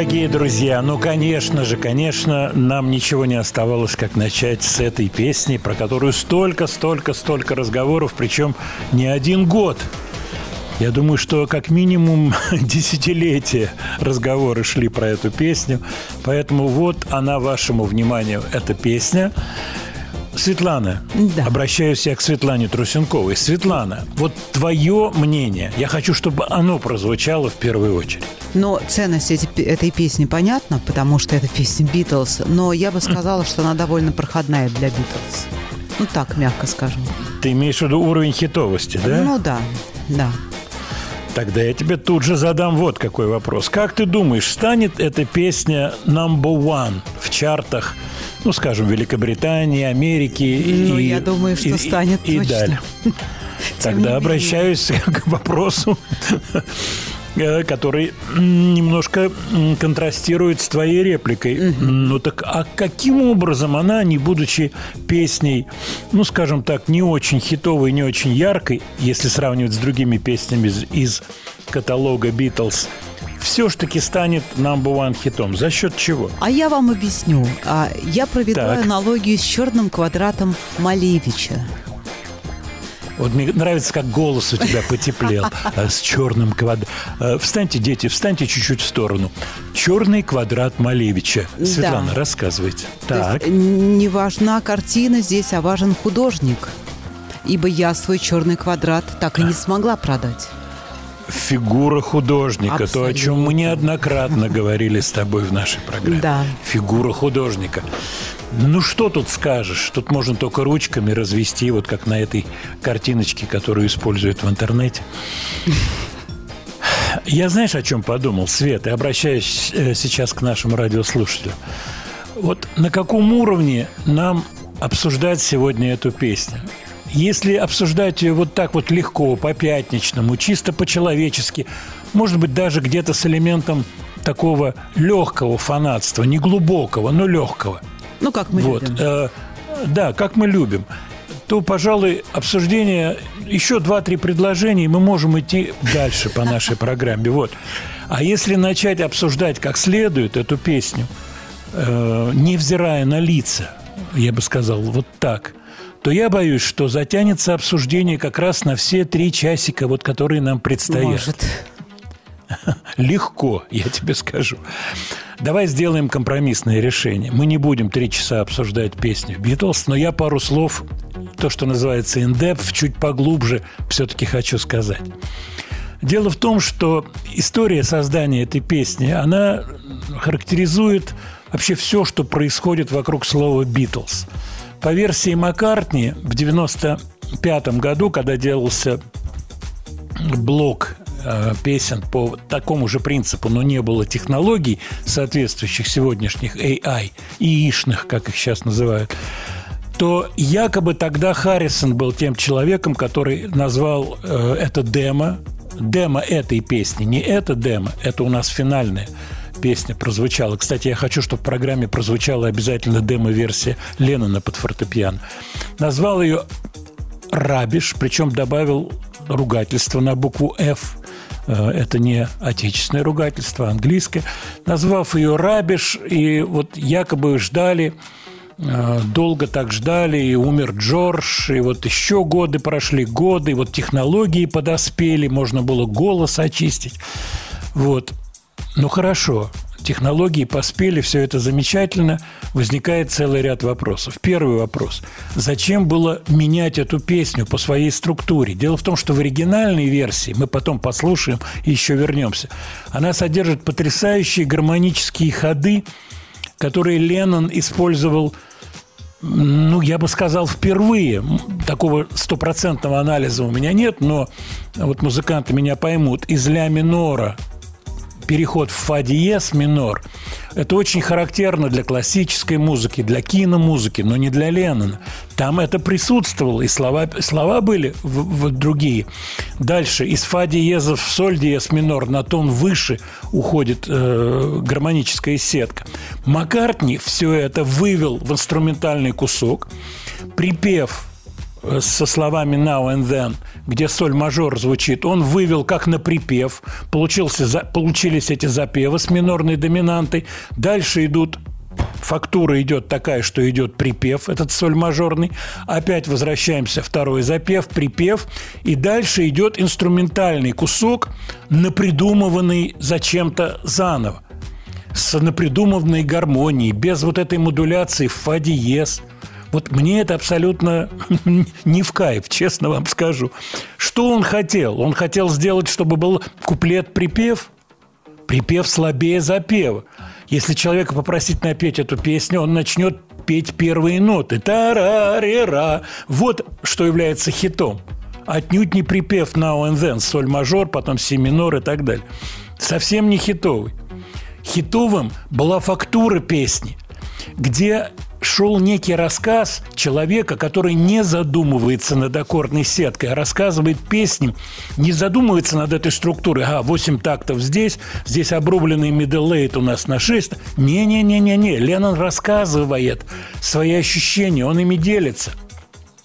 дорогие друзья, ну, конечно же, конечно, нам ничего не оставалось, как начать с этой песни, про которую столько, столько, столько разговоров, причем не один год. Я думаю, что как минимум десятилетия разговоры шли про эту песню. Поэтому вот она вашему вниманию, эта песня. Светлана, да. обращаюсь я к Светлане Трусенковой. Светлана, вот твое мнение, я хочу, чтобы оно прозвучало в первую очередь. Но ценность эти, этой песни понятна, потому что это песня Битлз, но я бы сказала, что она довольно проходная для Битлз. Ну так, мягко скажем. Ты имеешь в виду уровень хитовости, да? Ну да, да. Тогда я тебе тут же задам вот какой вопрос. Как ты думаешь, станет эта песня number one в чартах, ну, скажем, Великобритании, Америки ну, и... я думаю, что и, станет и, точно. И далее. Тогда обращаюсь к вопросу который м, немножко контрастирует с твоей репликой. Ну так, а каким образом она, не будучи песней, ну, скажем так, не очень хитовой, не очень яркой, если сравнивать с другими песнями из, из каталога Битлз, все ж таки станет number one хитом? За счет чего? А я вам объясню. А, Я проведу Так. аналогию с черным квадратом Малевича. Вот мне нравится, как голос у тебя потеплел э, с черным квадратом. Встаньте, дети, встаньте чуть-чуть в сторону. Черный квадрат Малевича. Да. Светлана, рассказывайте. То есть Так. не важна картина здесь, а важен художник. Ибо я свой черный квадрат так и не смогла продать. Фигура художника. То, о чем мы Абсолютно. неоднократно говорили с тобой в нашей программе. Да. Фигура художника. Ну, что тут скажешь? Тут можно только ручками развести, вот как на этой картиночке, которую используют в интернете. Я знаешь, о чем подумал, Свет, и обращаюсь э, сейчас к нашему радиослушателю. Вот на каком уровне нам обсуждать сегодня эту песню? Если обсуждать ее вот так вот легко, по-пятничному, чисто по-человечески, может быть, даже где-то с элементом такого легкого фанатства, не глубокого, но легкого. Ну, как мы Вот, любим. э, да, как мы любим. То, пожалуй, обсуждение еще два-три предложения, и мы можем идти дальше по нашей программе. Вот. А если начать обсуждать как следует эту песню, э, невзирая на лица, я бы сказал, вот так, то я боюсь, что затянется обсуждение как раз на все три часика, вот, которые нам предстоят. Может. Легко, я тебе скажу. Давай сделаем компромиссное решение. Мы не будем три часа обсуждать песню Битлз, но я пару слов, то, что называется in-depth, чуть поглубже все-таки хочу сказать. Дело в том, что история создания этой песни, она характеризует вообще все, что происходит вокруг слова «Битлз». По версии Маккартни, в 95 году, когда делался блок э, песен по такому же принципу, но не было технологий, соответствующих сегодняшних AI, ИИшных, как их сейчас называют, то якобы тогда Харрисон был тем человеком, который назвал э, это демо, демо этой песни, не это демо, это у нас финальная песня прозвучала. Кстати, я хочу, чтобы в программе прозвучала обязательно демо-версия Леннона под фортепиано. Назвал ее Рабиш, причем добавил ругательство на букву F. Э, Это не отечественное ругательство, а английское. Назвав ее Рабиш, и вот якобы ждали, э, долго так ждали, и умер Джордж, и вот еще годы прошли, годы, и вот технологии подоспели, можно было голос очистить. Вот. Ну хорошо, технологии поспели, все это замечательно. Возникает целый ряд вопросов. Первый вопрос. Зачем было менять эту песню по своей структуре? Дело в том, что в оригинальной версии, мы потом послушаем и еще вернемся, она содержит потрясающие гармонические ходы, которые Леннон использовал ну, я бы сказал, впервые. Такого стопроцентного анализа у меня нет, но вот музыканты меня поймут. Из ля минора переход в фа диез минор – это очень характерно для классической музыки, для киномузыки, но не для Леннона. Там это присутствовало, и слова, слова были в, в другие. Дальше из фа диеза в соль диез минор на тон выше уходит э, гармоническая сетка. Маккартни все это вывел в инструментальный кусок, припев со словами now and then, где соль мажор звучит, он вывел как на припев, получился, за- получились эти запевы с минорной доминантой, дальше идут Фактура идет такая, что идет припев, этот соль мажорный. Опять возвращаемся, второй запев, припев. И дальше идет инструментальный кусок, напридумыванный зачем-то заново. С напридуманной гармонией, без вот этой модуляции в фа диез. Вот мне это абсолютно не в кайф, честно вам скажу. Что он хотел? Он хотел сделать, чтобы был куплет-припев? Припев слабее запева. Если человека попросить напеть эту песню, он начнет петь первые ноты. Тарарера. Вот что является хитом. отнюдь не припев now and then, соль мажор, потом си минор и так далее. Совсем не хитовый. Хитовым была фактура песни, где шел некий рассказ человека, который не задумывается над аккордной сеткой, а рассказывает песни, не задумывается над этой структурой. А, 8 тактов здесь, здесь обрубленный middle у нас на 6. Не-не-не-не-не. Леннон рассказывает свои ощущения, он ими делится.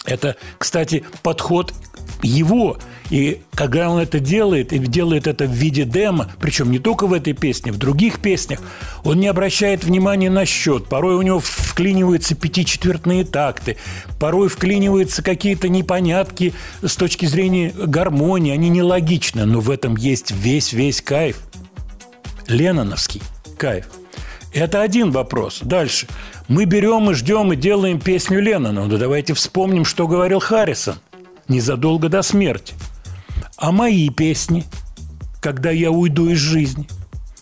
Это, кстати, подход его. И когда он это делает, и делает это в виде демо, причем не только в этой песне, в других песнях, он не обращает внимания на счет. Порой у него вклиниваются пятичетвертные такты, порой вклиниваются какие-то непонятки с точки зрения гармонии, они нелогичны, но в этом есть весь-весь кайф. Ленноновский кайф. Это один вопрос. Дальше. Мы берем и ждем и делаем песню Леннона. Ну, давайте вспомним, что говорил Харрисон незадолго до смерти. А мои песни, когда я уйду из жизни?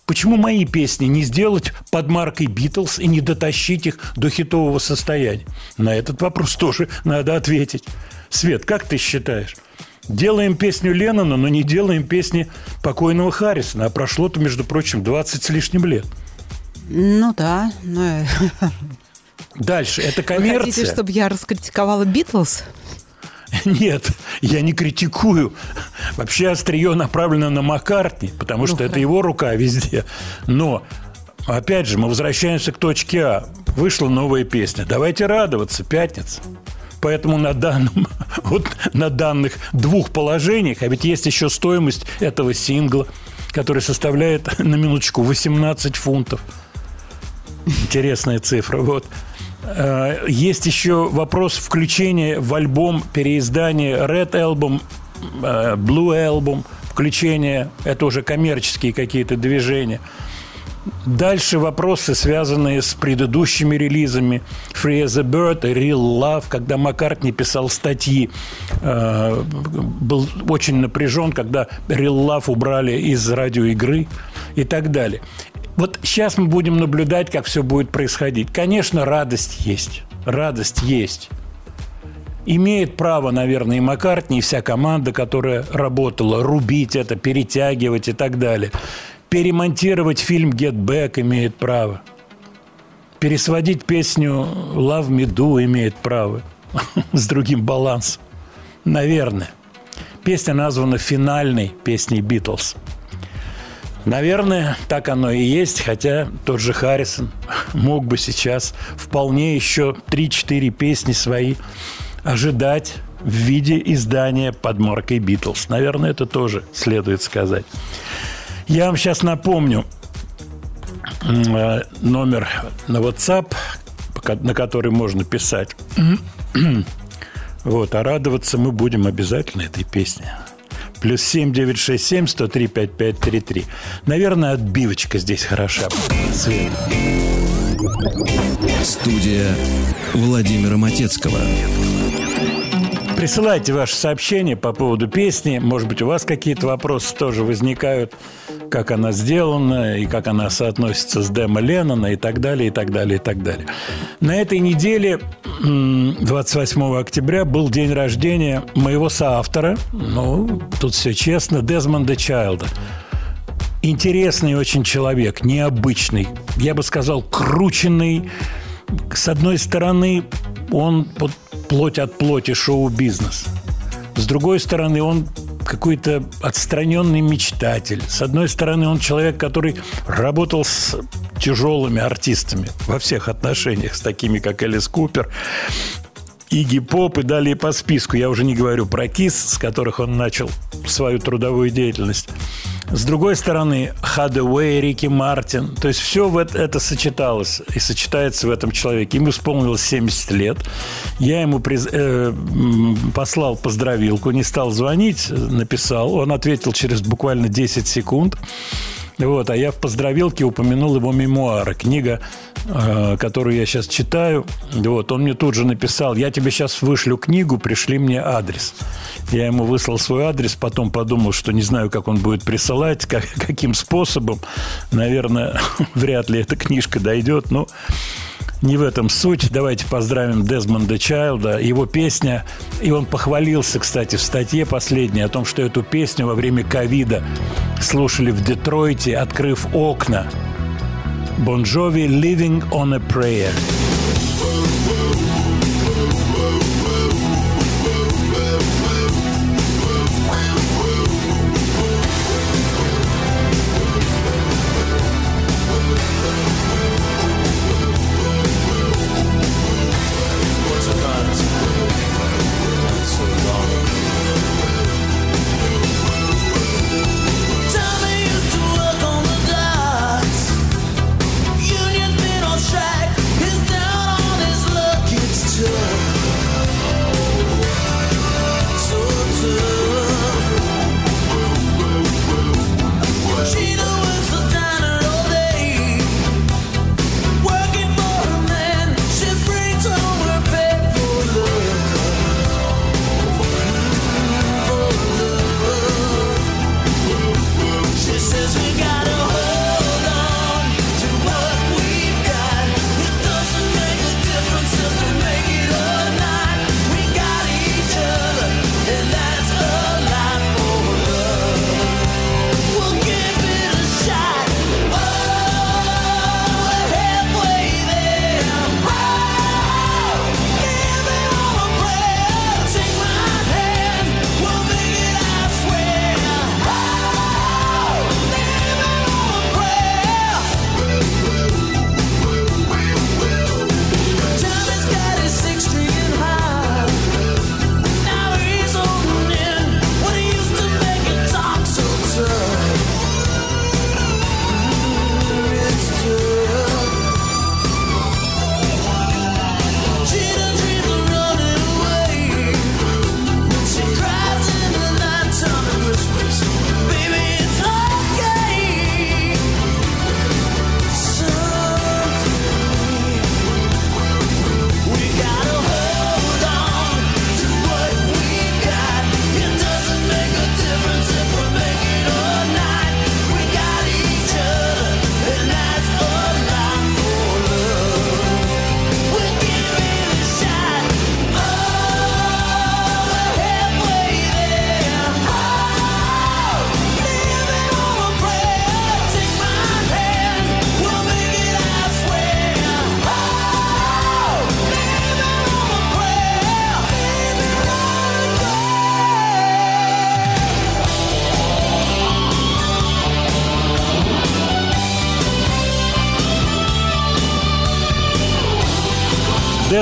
Почему мои песни не сделать под маркой Битлз и не дотащить их до хитового состояния? На этот вопрос тоже надо ответить. Свет, как ты считаешь? Делаем песню Леннона, но не делаем песни покойного Харрисона. А прошло-то, между прочим, 20 с лишним лет. Ну да, но... Дальше. Это Вы коммерция. хотите, чтобы я раскритиковала Битлз? Нет, я не критикую. Вообще острие направлено на Маккартни, потому что Ну, это его рука везде. Но, опять же, мы возвращаемся к точке А. Вышла новая песня. Давайте радоваться, пятница. Поэтому на данном, вот на данных двух положениях, а ведь есть еще стоимость этого сингла, который составляет на минуточку 18 фунтов. Интересная цифра. Вот. Э, Есть еще вопрос включения в альбом переиздания Red Album, э, Blue Album, включение, это уже коммерческие какие-то движения. Дальше вопросы, связанные с предыдущими релизами Free as a Bird Real Love, когда Маккартни писал статьи, э, был очень напряжен, когда Real Love убрали из радиоигры и так далее. Вот сейчас мы будем наблюдать, как все будет происходить. Конечно, радость есть. Радость есть. Имеет право, наверное, и Маккартни, и вся команда, которая работала, рубить это, перетягивать и так далее. Перемонтировать фильм «Get Back» имеет право. Пересводить песню «Love Me Do» имеет право. С другим балансом. Наверное. Песня названа финальной песней «Битлз». Наверное, так оно и есть, хотя тот же Харрисон мог бы сейчас вполне еще 3-4 песни свои ожидать в виде издания под маркой «Битлз». Наверное, это тоже следует сказать. Я вам сейчас напомню э, номер на WhatsApp, на который можно писать. Вот, а радоваться мы будем обязательно этой песне. Плюс 7 967 103 5533. Наверное, отбивочка здесь хороша. Студия Владимира Матецкого. Присылайте ваши сообщения по поводу песни. Может быть, у вас какие-то вопросы тоже возникают, как она сделана и как она соотносится с демо Леннона и так далее, и так далее, и так далее. На этой неделе, м, 28 октября, был день рождения моего соавтора, ну, тут все честно, Дезмонда Чайлда. Интересный очень человек, необычный, я бы сказал, крученный. С одной стороны, он плоть от плоти шоу-бизнес. С другой стороны, он какой-то отстраненный мечтатель. С одной стороны, он человек, который работал с тяжелыми артистами во всех отношениях, с такими, как Элис Купер, Игги Поп и далее по списку. Я уже не говорю про Кис, с которых он начал свою трудовую деятельность. С другой стороны, Хадауэй, Рики Мартин. То есть все в это, это сочеталось и сочетается в этом человеке. Ему исполнилось 70 лет. Я ему приз- э, послал поздравилку, не стал звонить, написал. Он ответил через буквально 10 секунд. Вот, а я в поздравилке упомянул его мемуары, книга, э, которую я сейчас читаю. Вот, он мне тут же написал, я тебе сейчас вышлю книгу, пришли мне адрес. Я ему выслал свой адрес, потом подумал, что не знаю, как он будет присылать, как, каким способом. Наверное, вряд ли эта книжка дойдет, но не в этом суть. Давайте поздравим Дезмонда Чайлда. Его песня, и он похвалился, кстати, в статье последней о том, что эту песню во время ковида слушали в Детройте, открыв окна. Jovi «Living on a Prayer».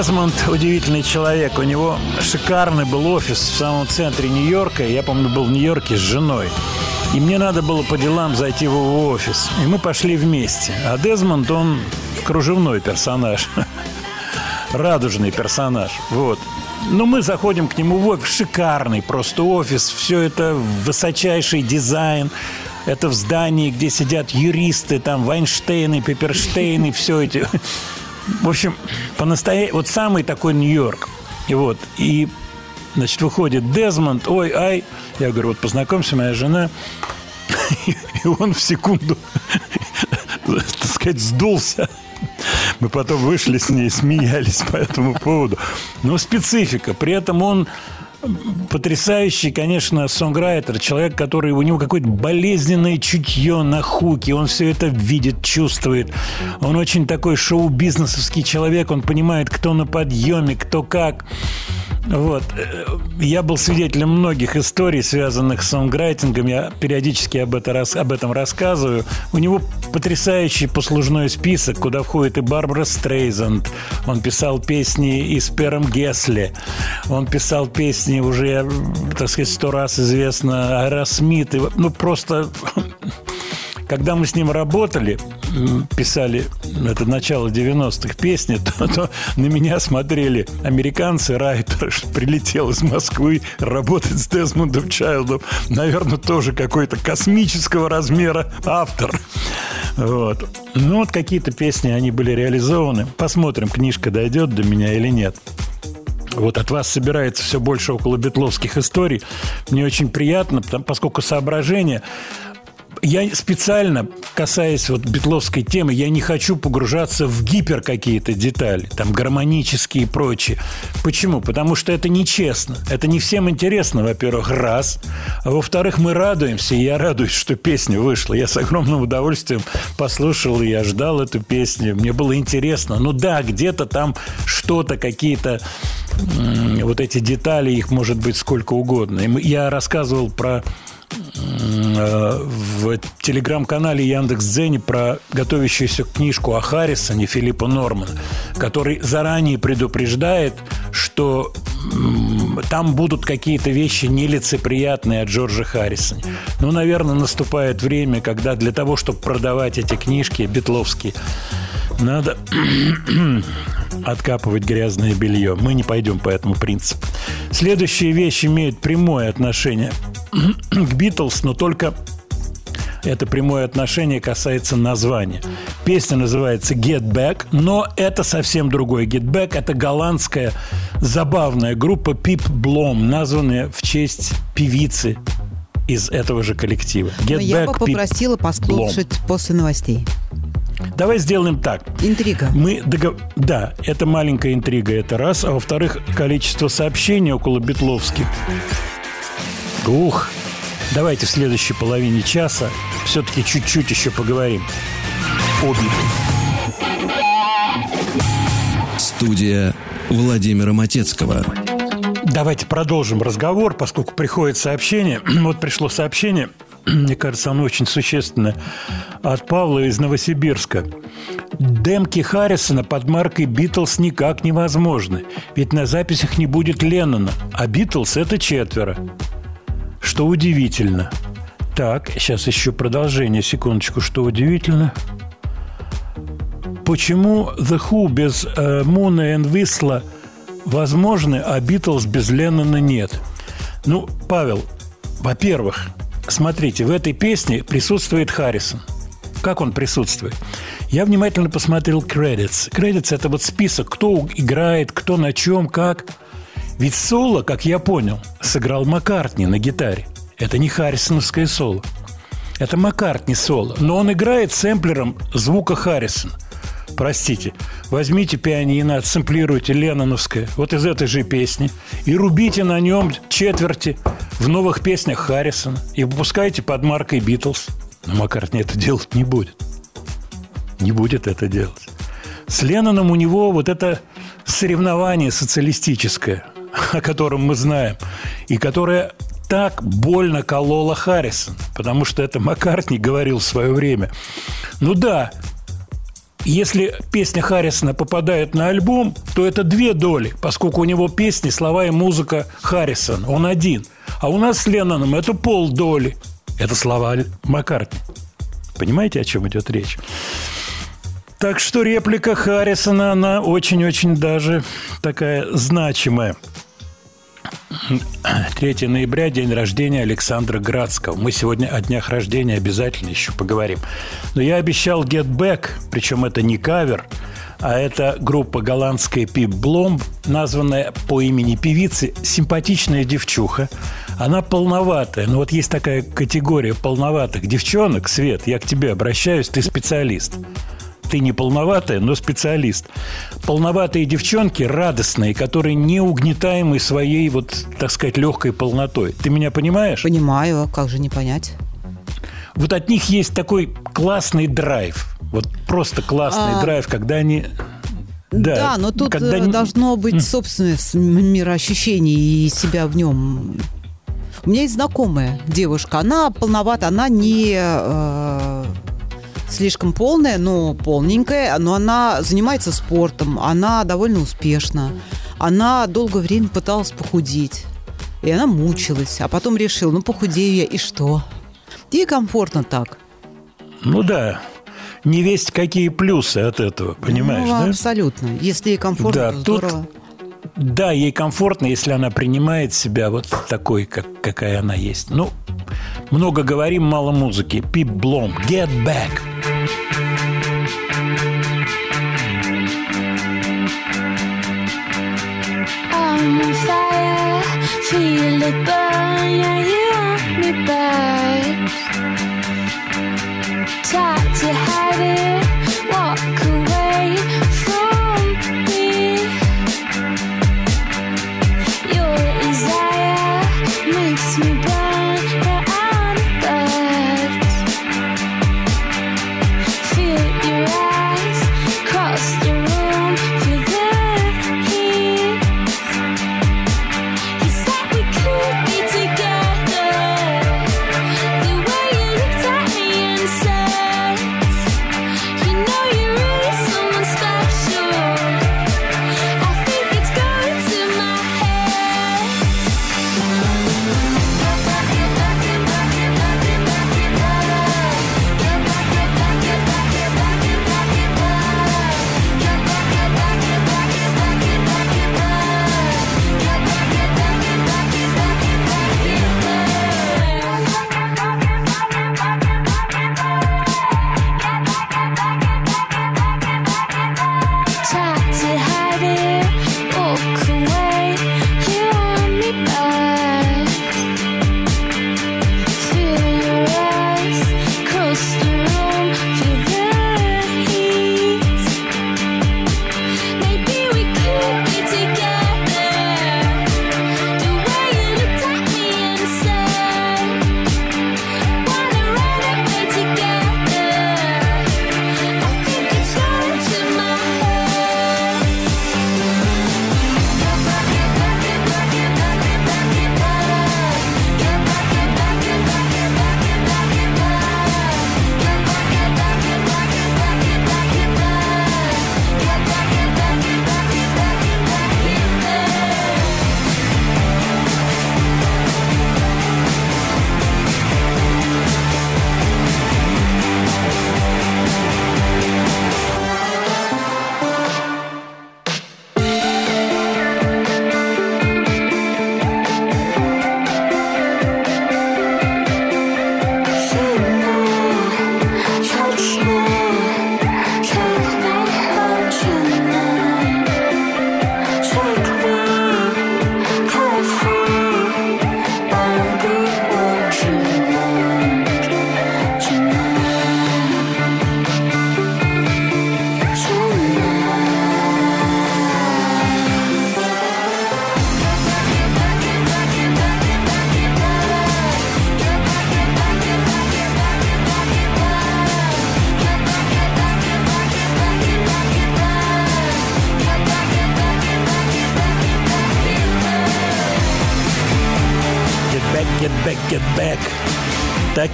Дезмонд удивительный человек. У него шикарный был офис в самом центре Нью-Йорка. Я, помню, был в Нью-Йорке с женой. И мне надо было по делам зайти в его офис. И мы пошли вместе. А Дезмонд, он кружевной персонаж. Радужный персонаж. Вот. Ну, мы заходим к нему в офис. Шикарный просто офис. Все это высочайший дизайн. Это в здании, где сидят юристы, там Вайнштейны, Пепперштейны, все эти в общем, по настоя... вот самый такой Нью-Йорк. И вот, и, значит, выходит Дезмонд, ой, ай. Я говорю, вот познакомься, моя жена. И он в секунду, так сказать, сдулся. Мы потом вышли с ней, смеялись по этому поводу. Но специфика. При этом он потрясающий, конечно, сонграйтер, человек, который у него какое-то болезненное чутье на хуке, он все это видит, чувствует. Он очень такой шоу-бизнесовский человек, он понимает, кто на подъеме, кто как. Вот. Я был свидетелем многих историй, связанных с songwriting ом. Я периодически об, это, об этом рассказываю. У него потрясающий послужной список, куда входит и Барбара Стрейзанд. Он писал песни и с Пером Гессле. Он писал песни уже, так сказать, сто раз известно Аэросмит. Ну, просто... Когда мы с ним работали, писали, это начало 90-х песни, то, то на меня смотрели американцы, райтеры, что прилетел из Москвы работать с Дезмондом Чайлдом. Наверное, тоже какой-то космического размера автор. Вот. Ну, вот какие-то песни, они были реализованы. Посмотрим, книжка дойдет до меня или нет. Вот от вас собирается все больше около битловских историй. Мне очень приятно, потому- поскольку соображения я специально, касаясь вот битловской темы, я не хочу погружаться в гипер какие-то детали, там гармонические и прочее. Почему? Потому что это нечестно. Это не всем интересно, во-первых, раз. А во-вторых, мы радуемся, и я радуюсь, что песня вышла. Я с огромным удовольствием послушал, и я ждал эту песню. Мне было интересно. Ну да, где-то там что-то, какие-то вот эти детали, их может быть сколько угодно. Я рассказывал про в телеграм-канале Яндекс.Дзене про готовящуюся книжку о Харрисоне Филиппа Нормана, который заранее предупреждает, что там будут какие-то вещи нелицеприятные от Джорджа Харрисона. Ну, наверное, наступает время, когда для того, чтобы продавать эти книжки битловские, надо откапывать грязное белье. Мы не пойдем по этому принципу. Следующие вещи имеют прямое отношение к Битлз, но только это прямое отношение касается названия. Песня называется Get Back, но это совсем другой Get Back. Это голландская забавная группа Pip Blom, названная в честь певицы из этого же коллектива. Get Но я бы Back, Pip попросила послушать после новостей. Давай сделаем так. Интрига. Мы догов... Да, это маленькая интрига, это раз. А во-вторых, количество сообщений около Бетловских. Ух, давайте в следующей половине часа все-таки чуть-чуть еще поговорим. о Битлз. Студия Владимира Матецкого. Давайте продолжим разговор, поскольку приходит сообщение. Вот пришло сообщение, мне кажется, оно очень существенное, от Павла из Новосибирска. Демки Харрисона под маркой «Битлз» никак невозможны, ведь на записях не будет Леннона, а «Битлз» – это четверо. Что удивительно. Так, сейчас еще продолжение, секундочку, что удивительно. Почему The Who без э, Муна и Висла возможны, а Битлз без Леннона нет? Ну, Павел, во-первых, смотрите, в этой песне присутствует Харрисон. Как он присутствует? Я внимательно посмотрел credits. Credits – это вот список, кто играет, кто на чем, как. Ведь соло, как я понял, сыграл Маккартни на гитаре. Это не Харрисоновское соло. Это Маккартни соло. Но он играет сэмплером звука Харрисона. Простите, возьмите пианино, отсэмплируйте Ленноновское вот из этой же песни и рубите на нем четверти в новых песнях Харрисона и выпускайте под маркой Битлз. Но Маккартни это делать не будет. Не будет это делать. С Ленноном у него вот это соревнование социалистическое, о котором мы знаем, и которое так больно кололо Харрисон, потому что это Маккартни говорил в свое время. Ну да, если песня Харрисона попадает на альбом, то это две доли, поскольку у него песни, слова и музыка Харрисон. Он один. А у нас с Ленноном это полдоли. Это слова Маккартни. Понимаете, о чем идет речь? Так что реплика Харрисона, она очень-очень даже такая значимая. 3 ноября, день рождения Александра Градского. Мы сегодня о днях рождения обязательно еще поговорим. Но я обещал Get Back, причем это не кавер, а это группа голландская Пип Блом, названная по имени певицы «Симпатичная девчуха». Она полноватая. Ну вот есть такая категория полноватых девчонок. Свет, я к тебе обращаюсь, ты специалист ты не полноватая, но специалист. Полноватые девчонки радостные, которые не угнетаемы своей, вот, так сказать, легкой полнотой. Ты меня понимаешь? Понимаю, как же не понять. Вот от них есть такой классный драйв. Вот просто классный А, драйв, когда они... Да, но тут когда э, должно быть собственное мироощущение и себя в нем. У меня есть знакомая девушка, она полновата, она не э, слишком полная, но полненькая, но она занимается спортом, она довольно успешна, она долгое время пыталась похудеть, и она мучилась, а потом решила, ну похудею я, и что? Ей комфортно так. Ну да, не весть какие плюсы от этого, понимаешь, ну, да? абсолютно. Если ей комфортно, Да, то тут- здорово. Да, ей комфортно, если она принимает себя вот такой, как, какая она есть. Ну, много говорим, мало музыки. Пип Блом, Get Back. I'm on fire, feel it burn, yeah, you want me back. back,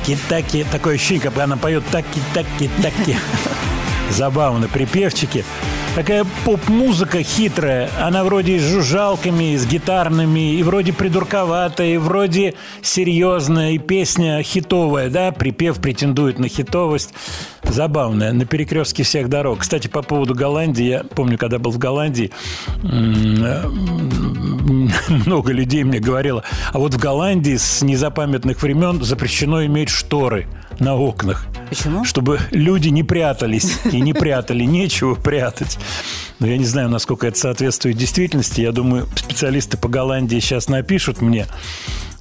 Таки-таки. Такое ощущение, как она поет таки-таки-таки. Забавно, припевчики. Такая поп-музыка хитрая. Она вроде с жужжалками, с гитарными, и вроде придурковатая, и вроде серьезная, и песня хитовая, да? Припев претендует на хитовость. Забавная, на перекрестке всех дорог. Кстати, по поводу Голландии, я помню, когда был в Голландии, много людей мне говорило, а вот в Голландии с незапамятных времен запрещено иметь шторы на окнах. Почему? Чтобы люди не прятались и не прятали, нечего прятать. Но я не знаю, насколько это соответствует действительности. Я думаю, специалисты по Голландии сейчас напишут мне.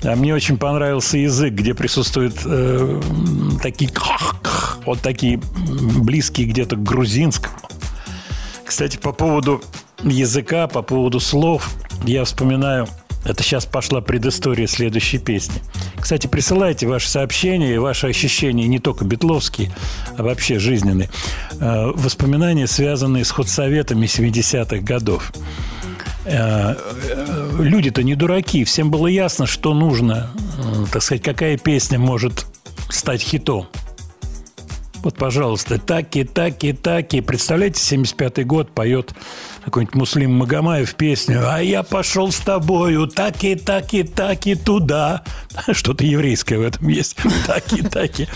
А мне очень понравился язык, где присутствуют э, такие вот такие близкие где-то к грузинскому. Кстати, по поводу языка, по поводу слов, я вспоминаю, это сейчас пошла предыстория следующей песни. Кстати, присылайте ваши сообщения и ваши ощущения, не только битловские, а вообще жизненные. Э, Воспоминания, связанные с худсоветами 70-х годов. Э, э, Люди-то не дураки, всем было ясно, что нужно, так сказать, какая песня может стать хитом. Вот, пожалуйста, таки, таки, таки. Представляете, 75-й год поет какой-нибудь Муслим Магомаев песню «А я пошел с тобою, таки, таки, таки туда». Что-то еврейское в этом есть. Таки, таки.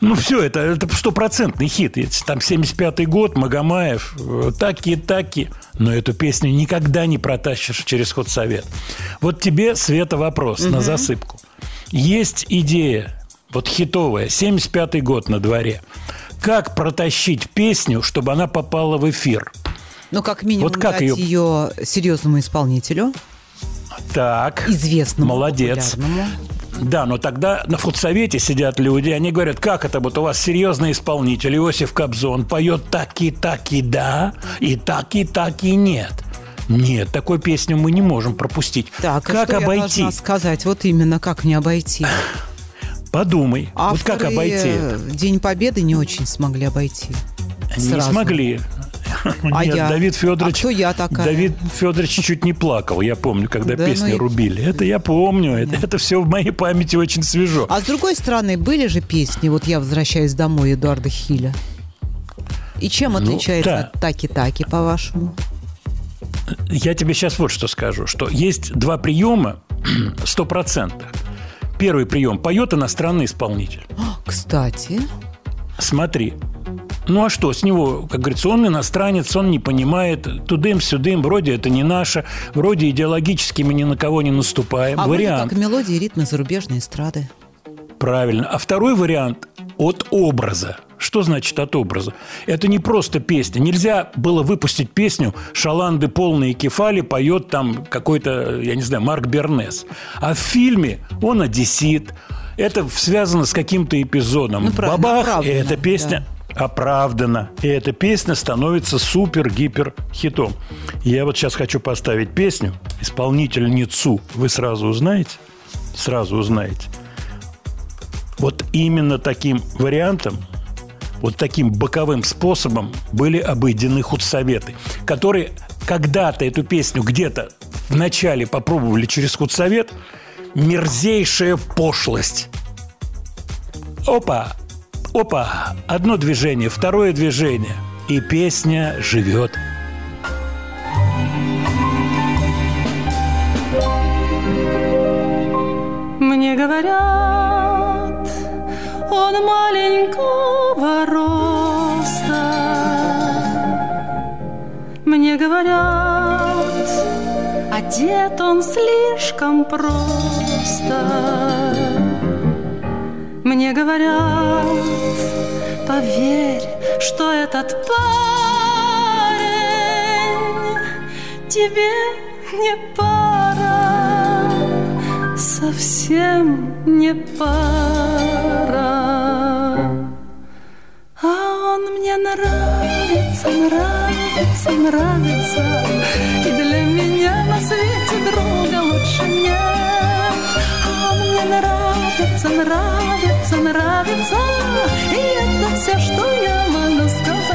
Ну, все, это, это стопроцентный хит. Там 75-й год, Магомаев, э, таки, таки. Но эту песню никогда не протащишь через худсовет. Вот тебе, Света, вопрос на засыпку. Есть идея, вот хитовая, 75-й год на дворе. Как протащить песню, чтобы она попала в эфир? Ну, как минимум, Вот как дать ее- ее серьезному исполнителю, Так. известному, Молодец. популярному. Да, но тогда на фудсовете сидят люди, они говорят, как это вот у вас серьезный исполнитель, Иосиф Кобзон поет так и так и да, и так и так и нет. Нет, такой песню мы не можем пропустить. Так, а как что я обойти? должна сказать? Вот именно, как не обойти. Подумай. вот как Авторы, обойти э, это? День Победы не очень смогли обойти. Не сразу. смогли. А Нет, я? Давид Федорович. А кто я такая? Давид Федорович чуть не плакал, я помню, когда Да, песни ну рубили. Это я помню, это, это все в моей памяти очень свежо. А с другой стороны, были же песни, вот я возвращаюсь домой Эдуарда Хиля. И чем Ну, отличается да. от таки-таки, по-вашему? Я тебе сейчас вот что скажу, что есть два приема стопроцентных. Первый прием – поет иностранный исполнитель. Кстати, Смотри. Ну а что, с него, как говорится, он иностранец, он не понимает, тудым-сюдым, вроде это не наше, вроде идеологически мы ни на кого не наступаем. а Вариант. как мелодии и ритмы зарубежной эстрады. Правильно. А второй вариант от образа. Что значит от образа? Это не просто песня. Нельзя было выпустить песню «Шаланды полные кефали» поет там какой-то, я не знаю, Марк Бернес. А в фильме он одессит. Это связано с каким-то эпизодом. Ну, правильно, Бабах, и оправдано, эта песня оправдана. И эта песня становится супер-гипер хитом. Я вот сейчас хочу поставить песню исполнительницу. Вы сразу узнаете? Сразу узнаете. Вот именно таким вариантом, вот таким боковым способом были обойдены худсоветы, которые когда-то эту песню где-то в начале попробовали через худсовет. Мерзейшая пошлость. Опа, опа, одно движение, второе движение, и песня живет. Мне говорят, он маленького роста. Мне говорят, одет он слишком просто. Мне говорят, поверь, что этот парень тебе не пара, совсем не пара. А он мне нравится, нравится, нравится, и для меня на свете друга лучше нет. А он мне нравится, нравится, нравится, и это все, что я могу сказать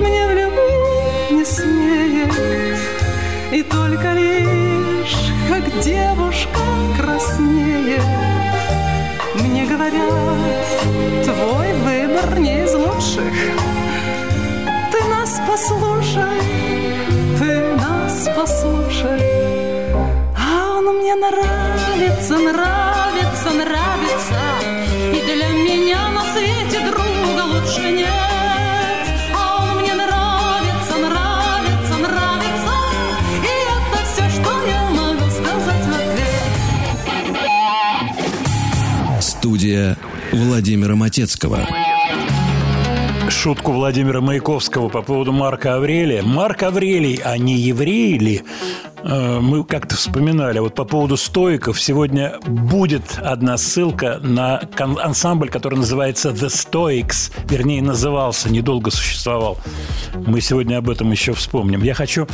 мне в любви не смеет. И только лишь, как девушка краснеет, мне говорят, твой выбор не из лучших. Ты нас послушай, ты нас послушай. А он мне нравится, нравится, Студия Владимира Матецкого. Шутку Владимира Маяковского по поводу Марка Аврелия. Марк Аврелий, а не евреи ли? Э, Мы как-то вспоминали. Вот по поводу стоиков сегодня будет одна ссылка на ансамбль, который называется The Stoics. Вернее, назывался, недолго существовал. Мы сегодня об этом еще вспомним. Я хочу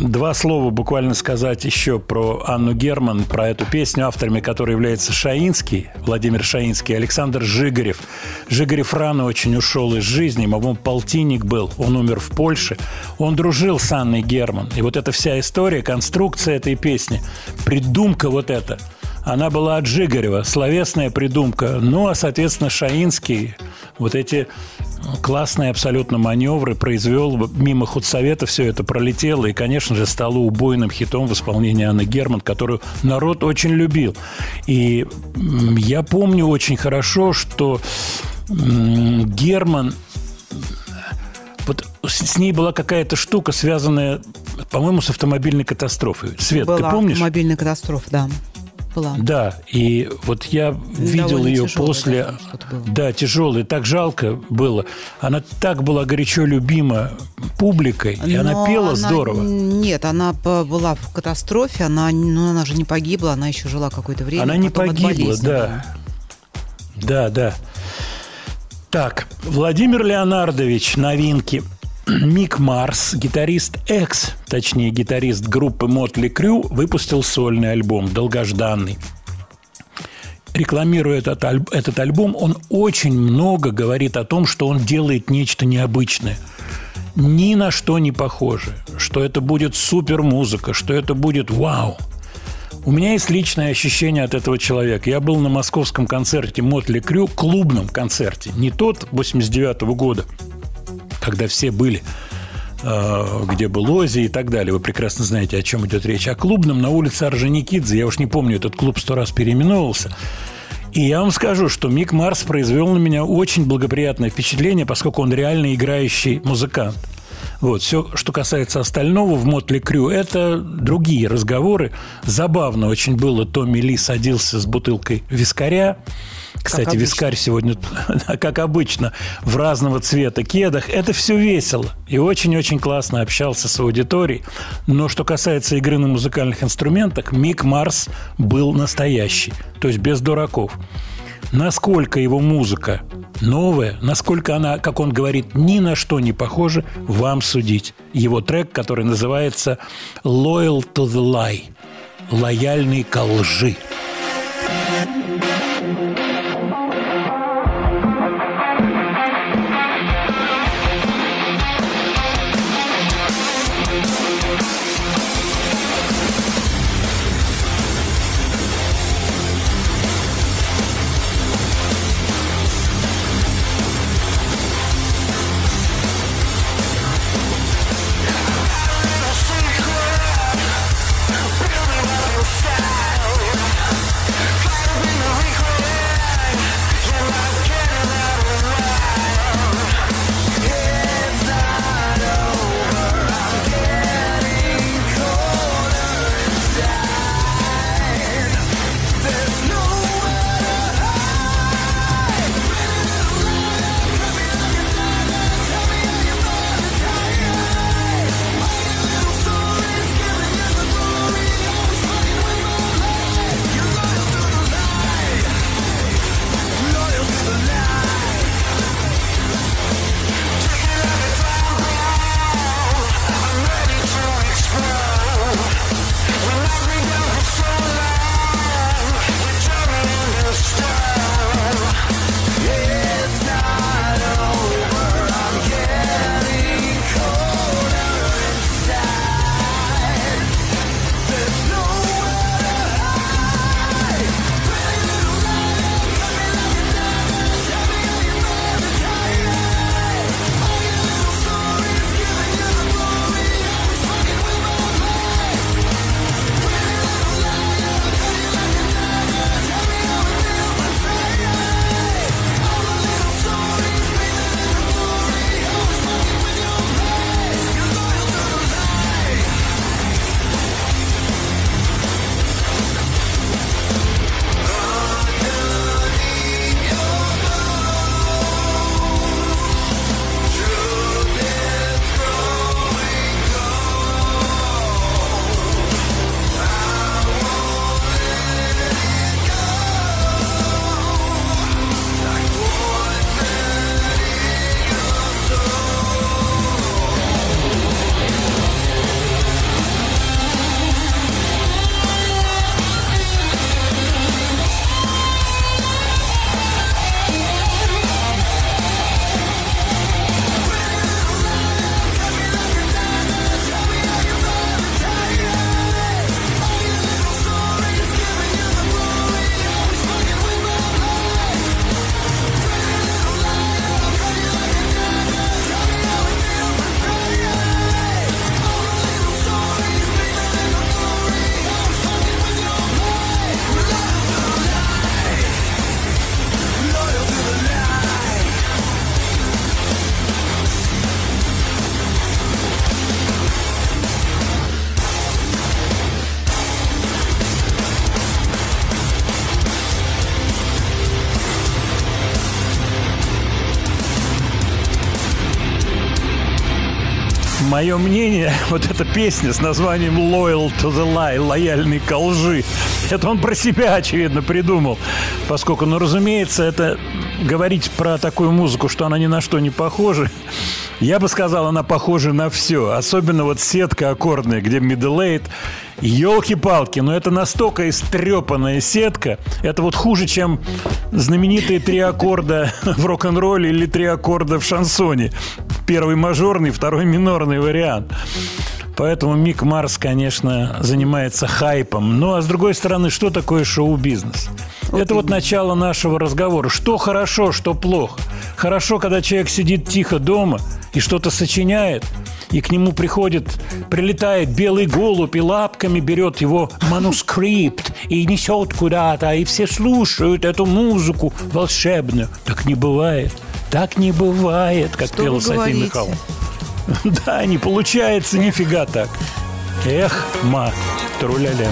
Два слова буквально сказать еще про Анну Герман, про эту песню, авторами которой является Шаинский, Владимир Шаинский, Александр Жигарев. Жигарев рано очень ушел из жизни, по-моему, полтинник был, он умер в Польше. Он дружил с Анной Герман. И вот эта вся история, конструкция этой песни, придумка вот эта, она была от Жигарева, словесная придумка. Ну, а, соответственно, Шаинский вот эти классные абсолютно маневры произвел. Мимо худсовета все это пролетело. И, конечно же, стало убойным хитом в исполнении Анны Герман, которую народ очень любил. И я помню очень хорошо, что Герман вот с с ней была какая-то штука, связанная, по-моему, с автомобильной катастрофой. Свет, Была ты помнишь? автомобильная катастрофа, да. Была. Да, и вот я видел Довольно ее тяжелое, после... да, тяжелое, так жалко было. Она так была горячо любима публикой, и она Но пела здорово. Нет, она была в катастрофе, она, ну, она же не погибла, она еще жила какое-то время. Она не погибла, болезни, да. Да, да. Так, Владимир Леонардович, новинки. Мик Марс, гитарист X, точнее гитарист группы Мотли Крю, выпустил сольный альбом, долгожданный. Рекламируя этот, аль- этот альбом, он очень много говорит о том, что он делает нечто необычное. Ни на что не похоже. Что это будет супер музыка, что это будет вау. У меня есть личное ощущение от этого человека. Я был на московском концерте Мотли Крю, клубном концерте. Не тот 89 года, когда все были, э, где был Ози и так далее. Вы прекрасно знаете, о чем идет речь. А клубном на улице Орджоникидзе, я уж не помню, этот клуб сто раз переименовывался. И я вам скажу, что Мик Марс произвел на меня очень благоприятное впечатление, поскольку он реально играющий музыкант. Вот. Все, что касается остального в Мотли Крю, это другие разговоры. Забавно очень было. Томми Ли садился с бутылкой вискаря. Кстати, обычно. вискарь сегодня, как обычно, в разного цвета кедах. Это все весело. И очень-очень классно общался с аудиторией. Но что касается игры на музыкальных инструментах, Мик Марс был настоящий. То есть без дураков. Насколько его музыка новая, насколько она, как он говорит, ни на что не похожа, вам судить. Его трек, который называется «Loyal to the Lie» – «Лояльный ко лжи». Мое мнение, вот эта песня с названием Loyal to the Lie, лояльный ко лжи, это он про себя, очевидно, придумал. Поскольку, ну, разумеется, это говорить про такую музыку, что она ни на что не похожа, я бы сказал, она похожа на все. Особенно вот сетка аккордная, где middle. Елки-палки, но это настолько истрепанная сетка. Это вот хуже, чем знаменитые три аккорда в рок-н-ролле или три аккорда в шансоне. Первый мажорный, второй минорный вариант. Поэтому Мик Марс, конечно, занимается хайпом. Ну, а с другой стороны, что такое шоу-бизнес? Это вот начало нашего разговора. Что хорошо, что плохо. Хорошо, когда человек сидит тихо дома и что-то сочиняет, и к нему приходит, прилетает белый голубь и лапками берет его манускрипт и несет куда-то, и все слушают эту музыку волшебную. Так не бывает. Так не бывает, как Что пела София? Михайловна. Да, не получается нифига так. Эх, ма, труляля.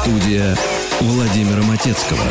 Студия Владимира Матецкого.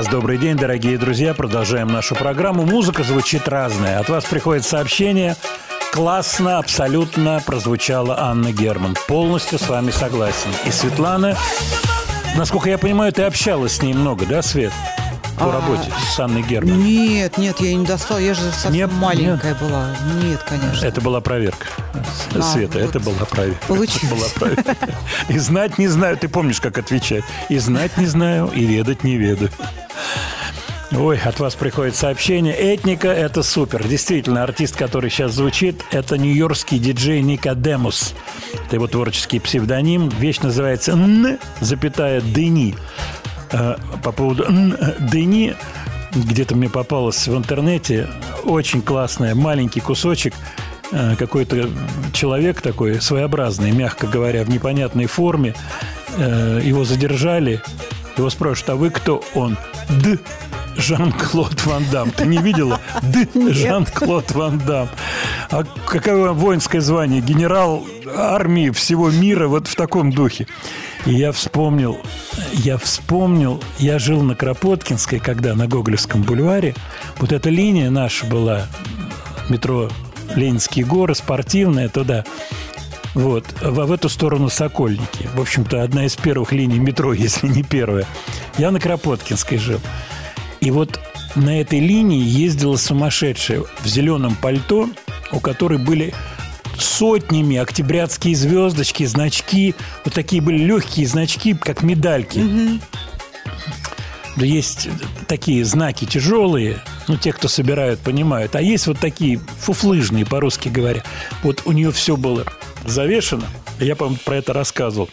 Раз добрый день, дорогие друзья. Продолжаем нашу программу. Музыка звучит разная. От вас приходит сообщение. Классно, абсолютно прозвучала Анна Герман. Полностью с вами согласен. И Светлана, насколько я понимаю, ты общалась с ней много, да, Свет? По А, работе с Анной Герман. Нет, нет, я не достала, я же совсем Нет, маленькая была. Нет, конечно. Это была проверка. А, Света, вот. это была проверка. Получилось. Это была проверка. И знать не знаю. Ты помнишь, как отвечать? И знать не знаю, и ведать не ведаю. Ой, от вас приходит сообщение. Этника – это супер. Действительно, артист, который сейчас звучит, это нью-йоркский диджей Никодемус. Это его творческий псевдоним. Вещь называется «Н», запятая «Дени». Э, По поводу «Н», «Дени» где-то мне попалось в интернете очень классный маленький кусочек э, какой-то человек такой своеобразный, мягко говоря, в непонятной форме. Э, Его задержали. Его спрашивают, а вы кто? Он. Д. Жан-Клод Ван Дам. Ты не видела? Д. Жан-Клод Ван Дам. А какое воинское звание? Генерал армии всего мира вот в таком духе. И я вспомнил, я вспомнил, я жил на Кропоткинской, когда на Гоголевском бульваре. Вот эта линия наша была, метро Ленинские горы, спортивная, туда. Вот, в, в эту сторону Сокольники. В общем-то, одна из первых линий метро, если не первая. Я на Кропоткинской жил. И вот на этой линии ездила сумасшедшая в зеленом пальто, у которой были сотнями октябрятские звездочки, значки. Вот такие были легкие значки, как медальки. Да есть такие знаки тяжелые, ну, те, кто собирают, понимают. А есть вот такие фуфлыжные, по-русски говоря. Вот у нее все было завешено. Я, по-моему, про это рассказывал.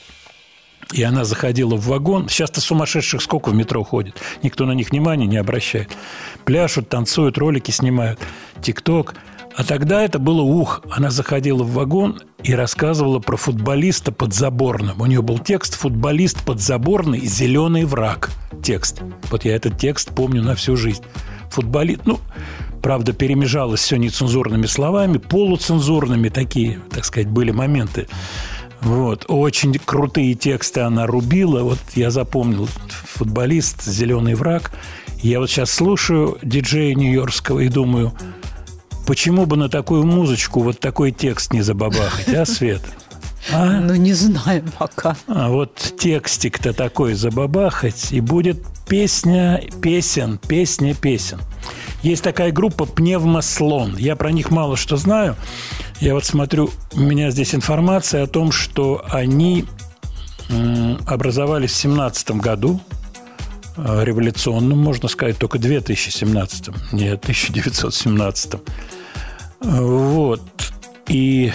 И она заходила в вагон. Сейчас-то сумасшедших сколько в метро ходит. Никто на них внимания не обращает. Пляшут, танцуют, ролики снимают. Тикток. А тогда это было ух. Она заходила в вагон и рассказывала про футболиста подзаборным. У нее был текст «Футболист подзаборный, зеленый враг». Текст. Вот я этот текст помню на всю жизнь. Футболист, ну, правда, перемежалось все нецензурными словами, полуцензурными такие, так сказать, были моменты. Вот. Очень крутые тексты она рубила. Вот я запомнил футболист, зеленый враг. Я вот сейчас слушаю диджея Нью-Йоркского и думаю, почему бы на такую музычку вот такой текст не забабахать, а, Свет? А? Ну, не знаю пока. А вот текстик-то такой забабахать, и будет песня песен, песня песен. Есть такая группа «Пневмослон». Я про них мало что знаю. Я вот смотрю, у меня здесь информация о том, что они образовались в 17 году, э, революционным, можно сказать, только 2017, не 1917. Вот. И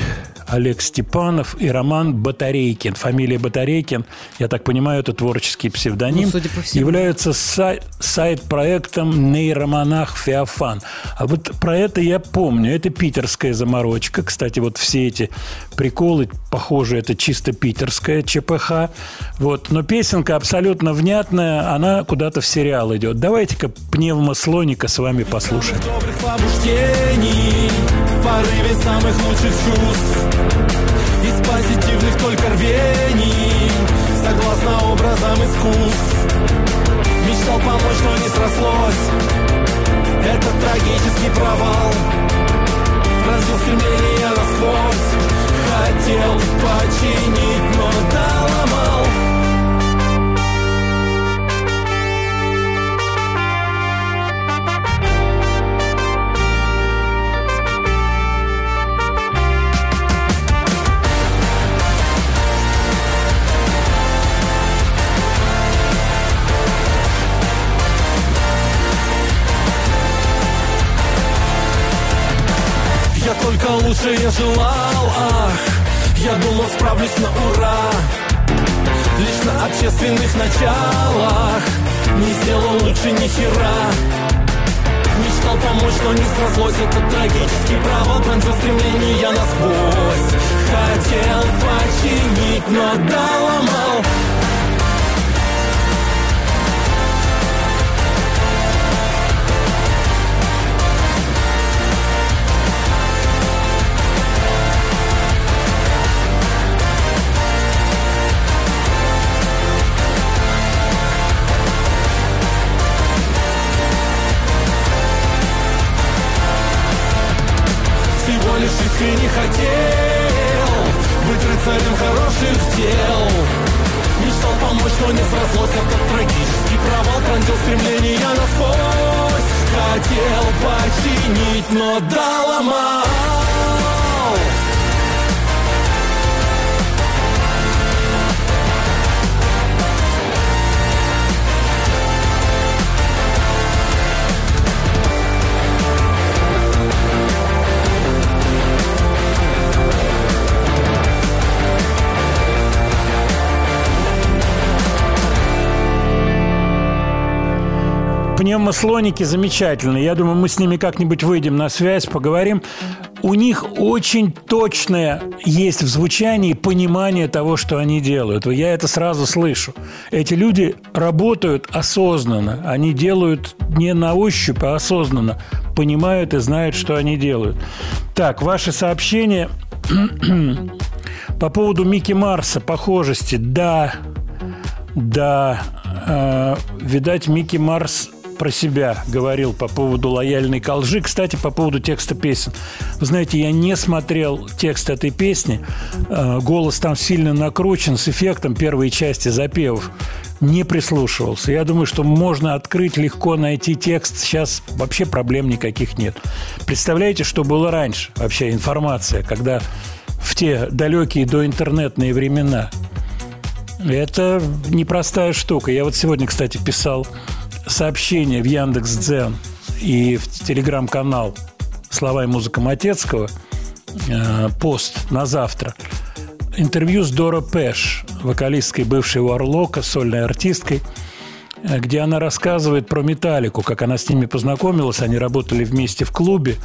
Олег Степанов и Роман Батарейкин. Фамилия Батарейкин, я так понимаю, это творческий псевдоним. Ну, судя по всему. Являются сай- сайт-проектом «Нейромонах Феофан». А вот про это я помню. Это питерская заморочка. Кстати, вот все эти приколы, похоже, это чисто питерская ЧПХ. Вот. Но песенка абсолютно внятная, она куда-то в сериал идет. Давайте-ка пневмослоника с вами послушаем. добрых побуждений порыве самых лучших чувств. Из позитивных только рвений Согласно образам искусств. Мечтал помочь, но не срослось. Это трагический провал Пронзил стремление насквозь. Хотел починить, но доломал Я только лучше я желал, ах Я думал справлюсь на ура. Лишь на общественных началах Не сделал лучше ни хера. Мечтал помочь, но не срослось. Это трагический провал Пронзил стремление насквозь. Хотел починить, но доломал Лишь искренне хотел Быть рыцарем хороших дел. Мечтал помочь, но не срослось Этот трагический провал пронзил стремление насквозь. Хотел починить, но доломал пневмослоники замечательные. Я думаю, мы с ними как-нибудь выйдем на связь, поговорим. У них очень точное есть в звучании понимание того, что они делают. Я это сразу слышу. Эти люди работают осознанно. Они делают не на ощупь, а осознанно. Понимают и знают, что они делают. Так, ваши сообщения по поводу Микки Марса, похожести. Да, да, э, видать, Микки Марс про себя говорил по поводу лояльной колжи. Кстати, по поводу текста песен. Вы знаете, я не смотрел текст этой песни. Э, голос там сильно накручен с эффектом первой части запевов. Не прислушивался. Я думаю, что можно открыть, легко найти текст. Сейчас вообще проблем никаких нет. Представляете, что было раньше? Вообще информация, когда в те далекие доинтернетные времена это непростая штука. Я вот сегодня, кстати, писал сообщение в Яндекс Дзен и в телеграм-канал «Слова и музыка Матецкого», э, пост на завтра. Интервью с Дора Пэш, вокалисткой бывшей Уарлока, сольной артисткой, э, где она рассказывает про Металлику, как она с ними познакомилась, они работали вместе в клубе,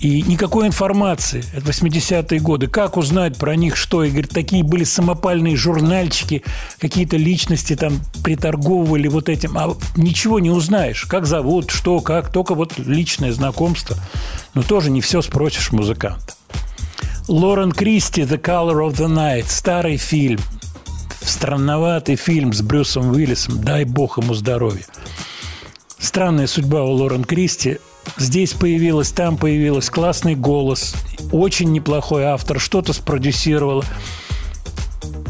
и никакой информации. Это 80-е годы. Как узнать про них что? И говорит, такие были самопальные журнальчики, какие-то личности там приторговывали вот этим. А ничего не узнаешь. Как зовут, что, как. Только вот личное знакомство. Но тоже не все спросишь музыканта. Лорен Кристи «The Color of the Night». Старый фильм. Странноватый фильм с Брюсом Уиллисом. Дай бог ему здоровья. Странная судьба у Лорен Кристи. Здесь появилась, там появилась, классный голос, очень неплохой автор, что-то спродюсировала.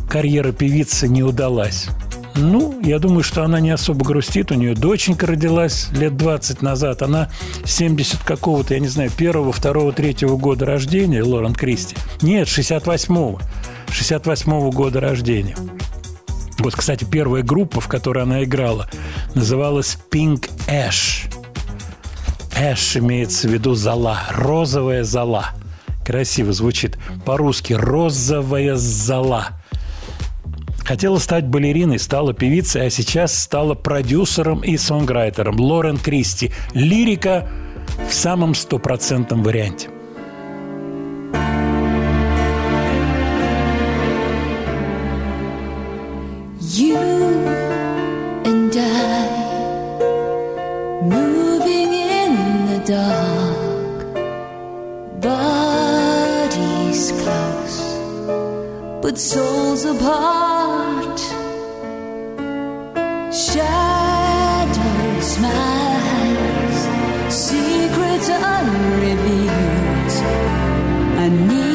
Карьера певицы не удалась. Ну, я думаю, что она не особо грустит. У нее доченька родилась лет 20 назад. Она 70 какого-то, я не знаю, первого, второго, третьего года рождения, Лорен Кристи. Нет, 68-го. 68-го года рождения. Вот, кстати, первая группа, в которой она играла, называлась Pink Ash. Ash имеется в виду зола, розовая зола. Красиво звучит. По-русски розовая зола. Хотела стать балериной, стала певицей, а сейчас стала продюсером и сонграйтером. Лорен Кристи. Лирика в самом стопроцентном варианте. But souls apart. Shadowed smiles, secrets unrevealed. I need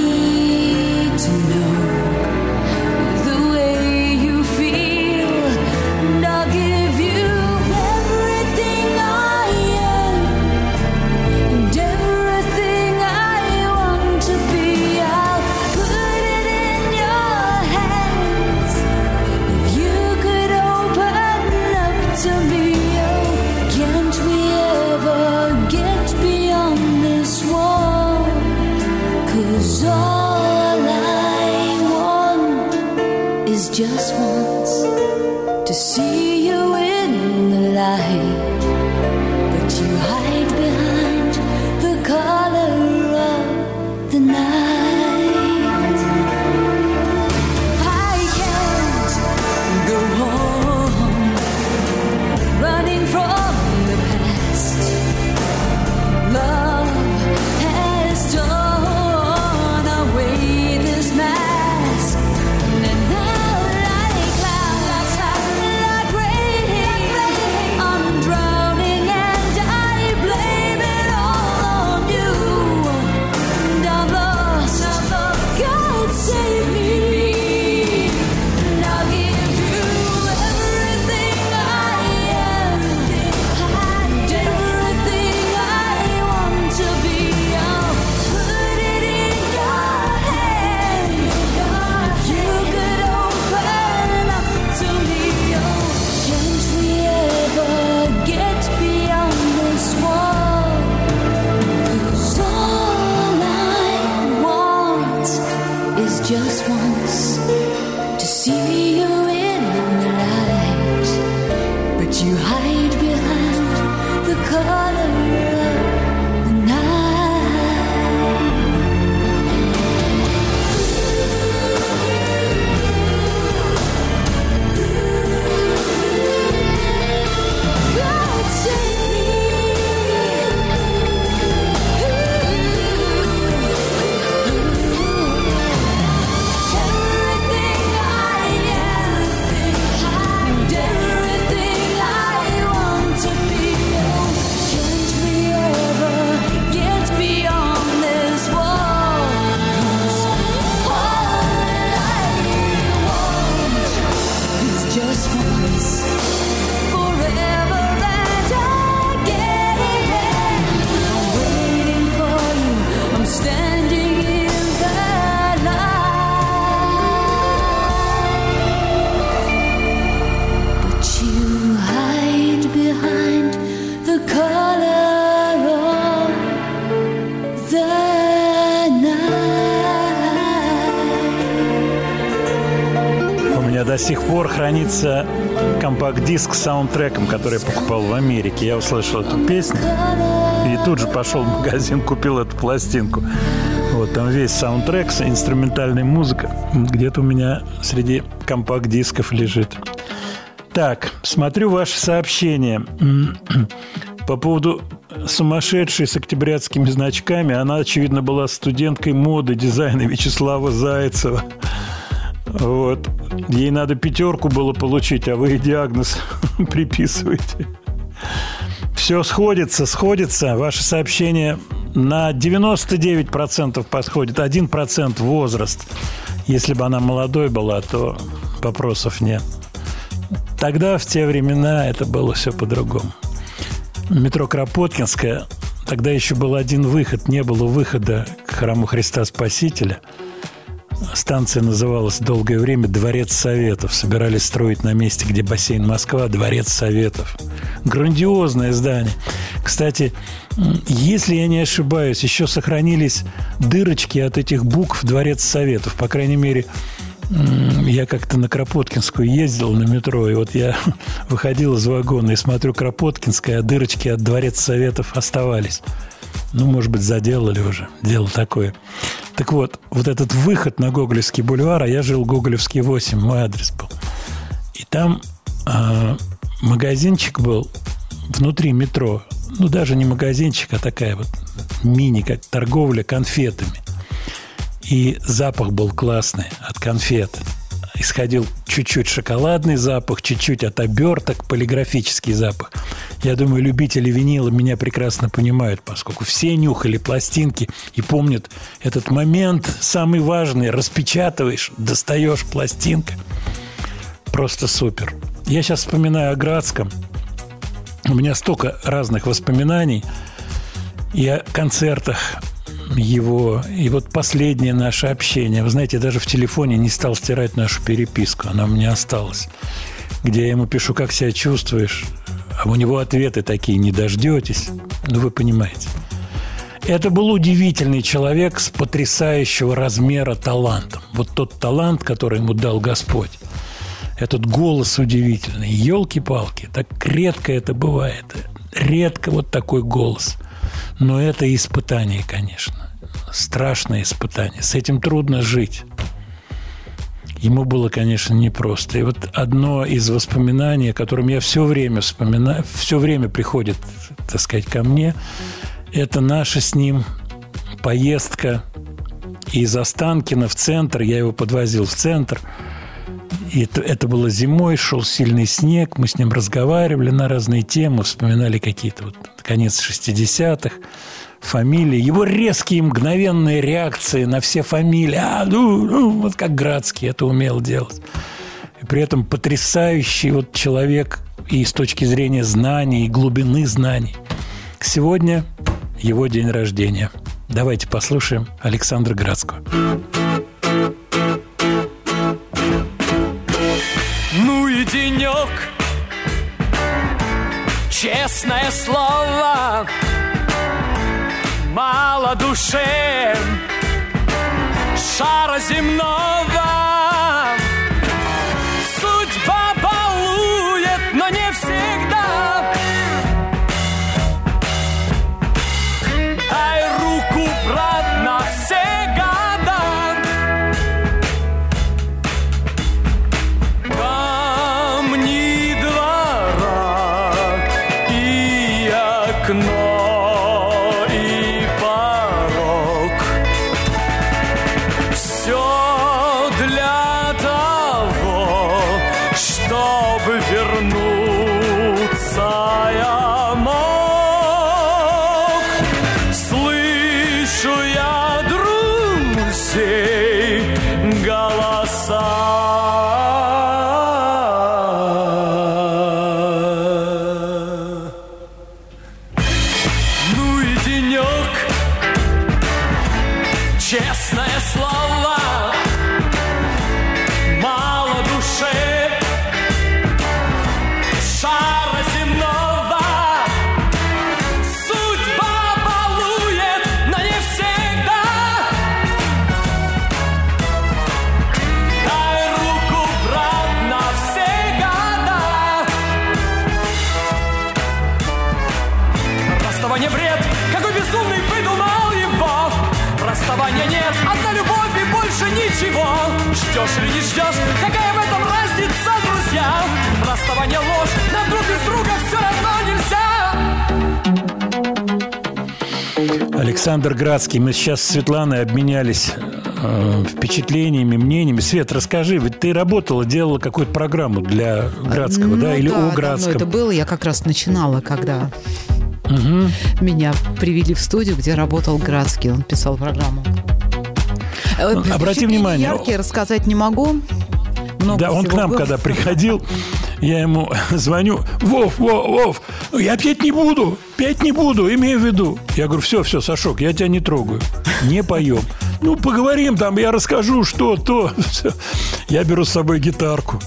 хранится компакт-диск саундтреком, который я покупал в Америке. Я услышал эту песню и тут же пошел в магазин, купил эту пластинку. Вот там весь саундтрек, инструментальная музыка. Где-то у меня среди компакт-дисков лежит. Так, смотрю ваше сообщение. По поводу сумасшедшей с октябрятскими значками. Она, очевидно, была студенткой моды дизайна Вячеслава Зайцева. Вот. Ей надо пятерку было получить, а вы ей диагноз приписываете. Все сходится, сходится. Ваше сообщение на 99% подходит. 1% возраст. Если бы она молодой была, то вопросов нет. Тогда, в те времена, это было все по-другому. Метро Кропоткинская. Тогда еще был один выход. Не было выхода к храму Христа Спасителя. Станция называлась долгое время «Дворец Советов». Собирались строить на месте, где бассейн Москва, «Дворец Советов». Грандиозное здание. Кстати, если я не ошибаюсь, еще сохранились дырочки от этих букв «Дворец Советов». По крайней мере, я как-то на Кропоткинскую ездил на метро, и вот я выходил из вагона и смотрю Кропоткинская, а дырочки от Дворец Советов оставались. Ну, может быть, заделали уже. Дело такое. Так вот, вот этот выход на Гоголевский бульвар, а я жил Гоголевский 8, мой адрес был. И там а, магазинчик был внутри метро. Ну, даже не магазинчик, а такая вот мини, как торговля конфетами. И запах был классный от конфет. Исходил чуть-чуть шоколадный запах, чуть-чуть от оберток, полиграфический запах. Я думаю, любители винила меня прекрасно понимают, поскольку все нюхали пластинки и помнят этот момент самый важный. Распечатываешь, достаешь пластинка. Просто супер. Я сейчас вспоминаю о Градском. У меня столько разных воспоминаний и о концертах его. И вот последнее наше общение. Вы знаете, я даже в телефоне не стал стирать нашу переписку. Она у меня осталась. Где я ему пишу, как себя чувствуешь. А у него ответы такие, не дождетесь. Ну, вы понимаете. Это был удивительный человек с потрясающего размера талантом. Вот тот талант, который ему дал Господь. Этот голос удивительный. Елки-палки, так редко это бывает. Редко вот такой голос. Но это испытание, конечно. Страшное испытание. С этим трудно жить. Ему было, конечно, непросто. И вот одно из воспоминаний, о котором я все время вспоминаю, все время приходит, так сказать, ко мне, это наша с ним поездка из Останкина в центр. Я его подвозил в центр. И это, это было зимой, шел сильный снег, мы с ним разговаривали на разные темы, вспоминали какие-то вот конец 60-х, фамилии, его резкие мгновенные реакции на все фамилии, а, ну, ну, вот как Градский это умел делать. И при этом потрясающий вот человек и с точки зрения знаний, и глубины знаний. Сегодня его день рождения. Давайте послушаем Александра Градского. Ну и денек Честное слово Мало душе. Шара земного Александр Градский, мы сейчас с Светланой обменялись э, впечатлениями, мнениями. Свет, расскажи, ведь ты работала, делала какую-то программу для Градского, Ну да, или да, о давно Градском? это было. Я как раз начинала, когда меня привели в студию, где работал Градский. Он писал программу. Э, Ну, обрати внимание, Яркие рассказать не могу. Много Да, он к нам, когда приходил, я ему звоню, Вов, Вов, Вов, ну, я петь не буду, петь не буду, имею в виду. Я говорю, все, все, Сашок, я тебя не трогаю, не поем. Ну, поговорим там, я расскажу, что, то. Всё. Я беру с собой гитарку.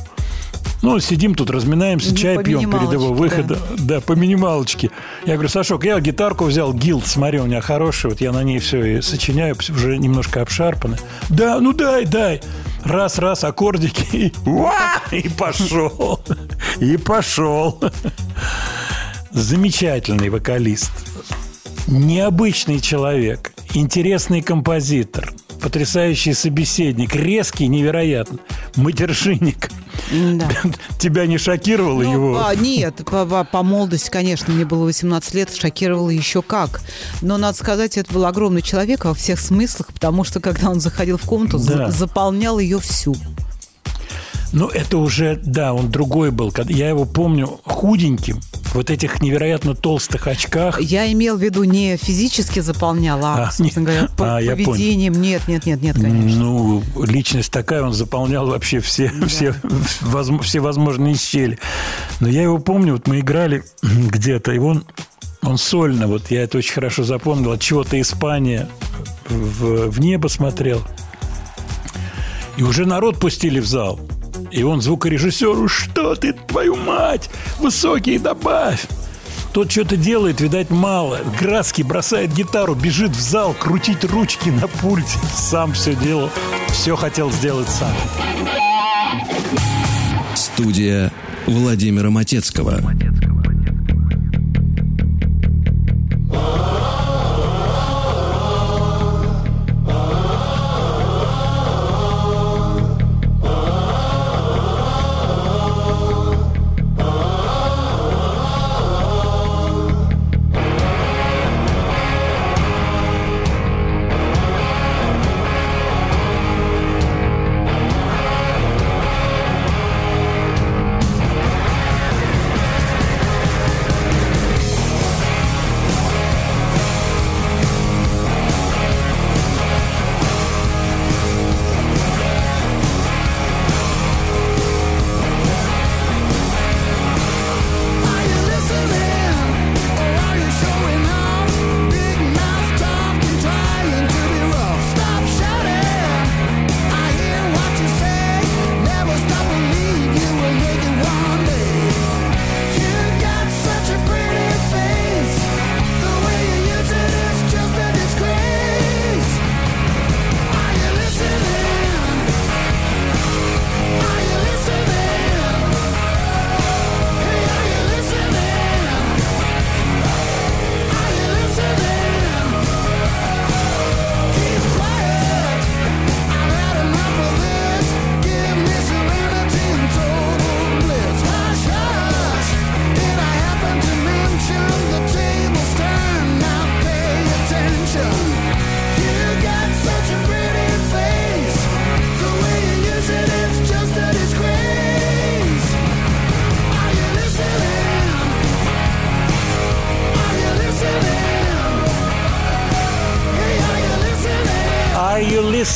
Ну, сидим тут, разминаемся, чай по пьем перед его выходом. Да. по минималочке. Я говорю, Сашок, я гитарку взял, гилд, смотри, у меня хороший, вот я на ней все и сочиняю, уже немножко обшарпаны. Да, ну дай, дай. Раз, раз, аккордики, и, и пошел. И пошел. Замечательный вокалист. Необычный человек. Интересный композитор. Потрясающий собеседник. Резкий, невероятно. Матершинник. Да. Тебя не шокировало Ну, его? а, нет, по, по- по молодости, конечно, мне было 18 лет, шокировало еще как. Но, надо сказать, это был огромный человек во всех смыслах, потому что, когда он заходил в комнату, за- Да. заполнял ее всю. Ну, это уже, да, он другой был. Я его помню худеньким, вот этих невероятно толстых очках. Я имел в виду не физически заполнял, а, А, собственно говоря, по- а, поведением. Нет, нет, нет, нет, конечно. Ну, личность такая, он заполнял вообще все, все, возм- все возможные щели. Но я его помню, вот мы играли где-то, и он, он сольно, вот я это очень хорошо запомнил, от чего-то Испания в, в небо смотрел. И уже народ пустили в зал. И он звукорежиссеру, что ты, твою мать, высокий добавь. Тот что-то делает, видать, мало. Градский бросает гитару, бежит в зал, крутить ручки на пульте. Сам все делал, все хотел сделать сам. Студия Владимира Матецкого. Are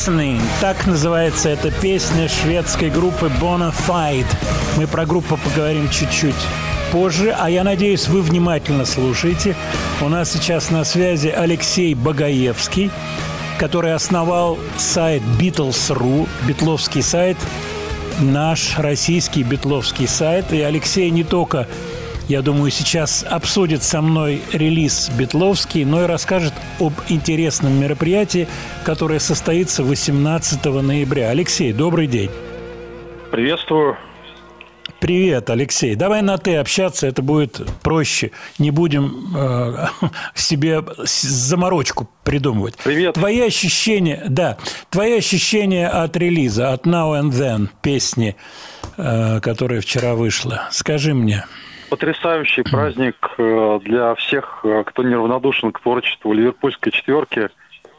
listening? Так называется эта песня шведской группы Bonafide. Мы про группу поговорим чуть-чуть позже, а я надеюсь, вы внимательно слушаете. У нас сейчас на связи Алексей Багаевский, который основал сайт Beatles.ru, битловский сайт, наш российский битловский сайт. И Алексей не только я думаю, сейчас обсудит со мной релиз Бетловский, но и расскажет об интересном мероприятии, которое состоится 18 ноября. Алексей, добрый день. Приветствую. Привет, Алексей. Давай на «ты» общаться, это будет проще. Не будем э, себе заморочку придумывать. Привет. Твои ощущения, да, твои ощущения от релиза, от Now and Then, песни, э, которая вчера вышла. Скажи мне. Потрясающий праздник э, для всех, э, кто неравнодушен к творчеству ливерпульской четверки.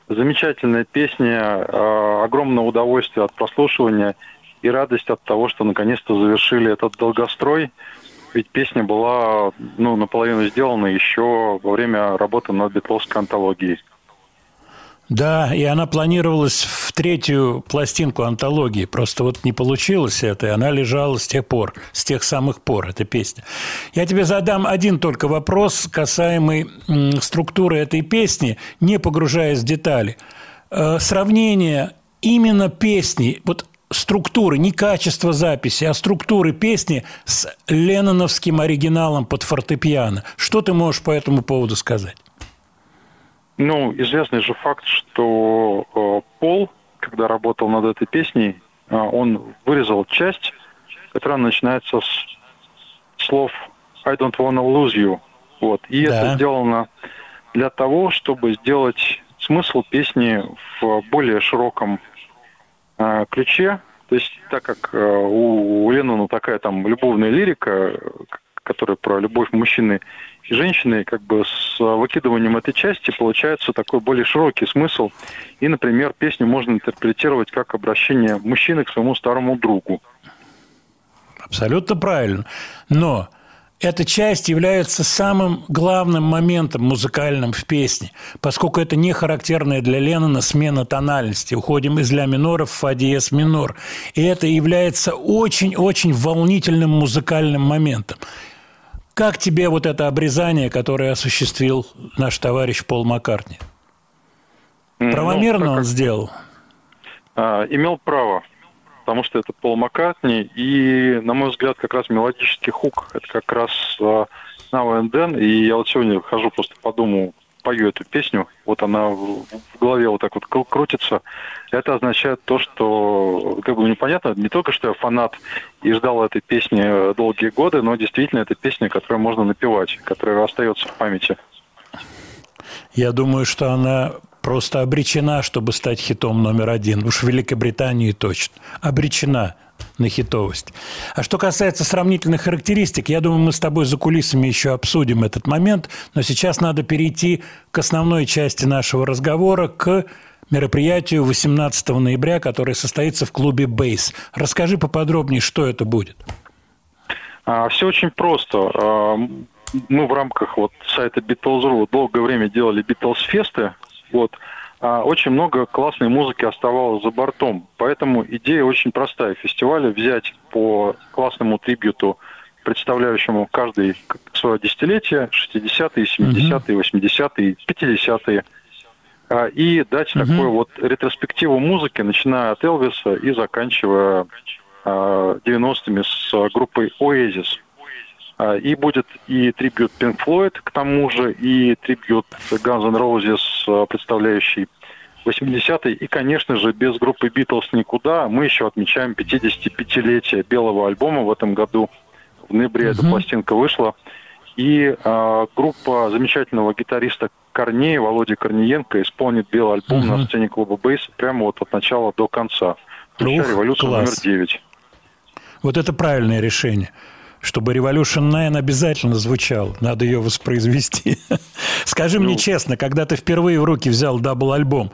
Замечательная песня, э, огромное удовольствие от прослушивания и радость от того, что наконец-то завершили этот долгострой. Ведь песня была ну, наполовину сделана еще во время работы над битловской антологией. Да, и она планировалась в третью пластинку антологии. Просто вот не получилось это, и она лежала с тех пор, с тех самых пор, эта песня. Я тебе задам один только вопрос, касаемый структуры этой песни, не погружаясь в детали. Э, сравнение именно песни, вот структуры, не качество записи, а структуры песни с ленноновским оригиналом под фортепиано. Что ты можешь по этому поводу сказать? Ну, известный же факт, что э, Пол, когда работал над этой песней, э, он вырезал часть, которая начинается с слов «I don't wanna lose you». Вот. И Да. это сделано для того, чтобы сделать смысл песни в более широком э, ключе. То есть, так как э, у, у Леннона такая там любовная лирика, э, которая про любовь мужчины женщины, как бы с выкидыванием этой части получается такой более широкий смысл. И, например, песню можно интерпретировать как обращение мужчины к своему старому другу. Абсолютно правильно. Но эта часть является самым главным моментом музыкальным в песне, поскольку это не характерная для Леннона смена тональности. Уходим из ля минора в фа диез минор. И это является очень-очень волнительным музыкальным моментом. Как тебе вот это обрезание, которое осуществил наш товарищ Пол Маккартни? Ну, Правомерно так он сделал? а, имел право, потому что это Пол Маккартни, и, на мой взгляд, как раз мелодический хук, это как раз а, Now and Then, и я вот сегодня хожу просто по дому, пою эту песню, вот она в голове вот так вот кру- крутится, это означает то, что, как бы непонятно, не только что я фанат и ждал этой песни э, долгие годы, но действительно это песня, которую можно напевать, которая остается в памяти. Я думаю, что она просто обречена, чтобы стать хитом номер один. Уж в Великобритании точно. Обречена на хитовость. А что касается сравнительных характеристик, я думаю, мы с тобой за кулисами еще обсудим этот момент, но сейчас надо перейти к основной части нашего разговора, к мероприятию 18 ноября, которое состоится в клубе «Бейс». Расскажи поподробнее, что это будет. все очень просто. А, Мы в рамках вот сайта Beatles.ru долгое время делали Beatles фесты. Вот. А очень много классной музыки оставалось за бортом. Поэтому идея очень простая. Фестиваля взять по классному трибюту, представляющему каждый свое десятилетие, 60-е, 70-е, 80-е, 50-е, а, и дать такую вот ретроспективу музыки, начиная от Элвиса и заканчивая а, 90-ми с группой Oasis. А, И будет и трибют Pink Floyd, к тому же, и трибют Guns N' Roses, а, представляющий 80-е. И, конечно же, без группы Beatles никуда. Мы еще отмечаем 55-летие белого альбома в этом году. В ноябре эта пластинка вышла. И а, группа замечательного гитариста Корнея, Володи Корниенко, исполнит белый альбом на сцене клуба Бейс прямо вот от начала до конца. Включая революцию номер класс. 9. Вот это правильное решение. Чтобы Revolution 9 обязательно звучал. Надо ее воспроизвести. Скажи мне честно, когда ты впервые в руки взял double-альбом,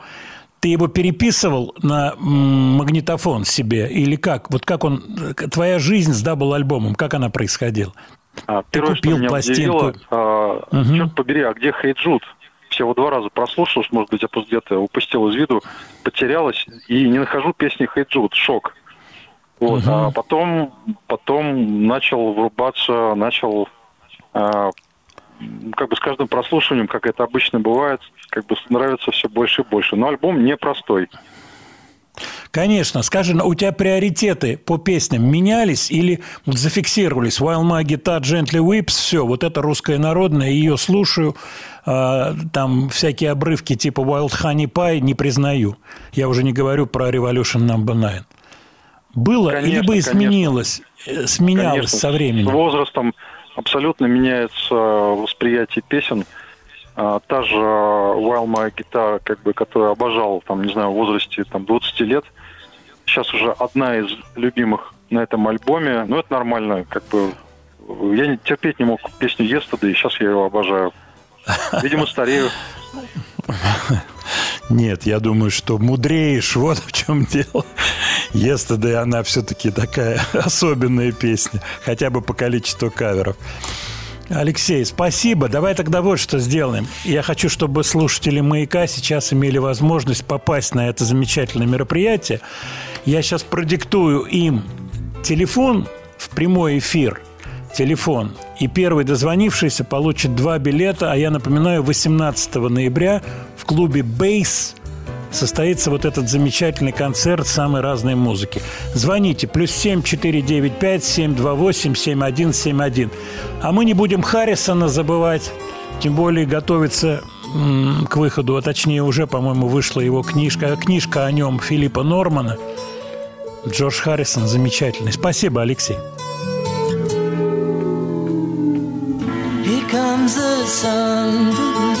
ты его переписывал на магнитофон себе или как? Вот как он... э, Твоя жизнь с double-альбомом, как она происходила? А, Ты первое, купил что меня пластинку. удивило, а, Мгм. черт побери, а где Hey Jude Всего два раза прослушал, может быть, я просто где-то упустил из виду, потерялась, и не нахожу песни Джуд, шок. Вот, Мгм. а потом, потом начал врубаться, начал, а, как бы с каждым прослушиванием, как это обычно бывает, как бы нравится все больше и больше. Но альбом непростой. Конечно. Скажи, у тебя приоритеты по песням менялись или зафиксировались? While my guitar gently weeps, все, вот это русская народная, ее слушаю, а, там всякие обрывки типа Wild Honey Pie не признаю. Я уже не говорю про Revolution Number 9. Было Конечно, либо изменилось, э, сменялось Конечно, со временем? С возрастом абсолютно меняется восприятие песен. А, Та же While My Guitar, как бы, которую обожал, там, не знаю, в возрасте там, 20 лет, сейчас уже одна из любимых на этом альбоме. Ну, это нормально, как бы. Я не- терпеть не мог песню Yesterday, и сейчас я его обожаю. Видимо, старею. Нет, я думаю, что мудреешь, вот в чем дело. Yesterday, она все-таки такая особенная песня, хотя бы по количеству каверов. Алексей, спасибо. Давай тогда вот что сделаем. Я хочу, чтобы слушатели «Маяка» сейчас имели возможность попасть на это замечательное мероприятие. Я сейчас продиктую им телефон в прямой эфир. Телефон. И первый дозвонившийся получит два билета. А я напоминаю, 18 ноября в клубе «Бейс» состоится вот этот замечательный концерт самой разной музыки. Звоните. Плюс семь четыре девять пять семь два восемь семь один семь один. А мы не будем Харрисона забывать. Тем более готовится м, к выходу, а точнее уже, по-моему, вышла его книжка, книжка о нем Филиппа Нормана. Джордж Харрисон замечательный. Спасибо, Алексей. Here comes the sun.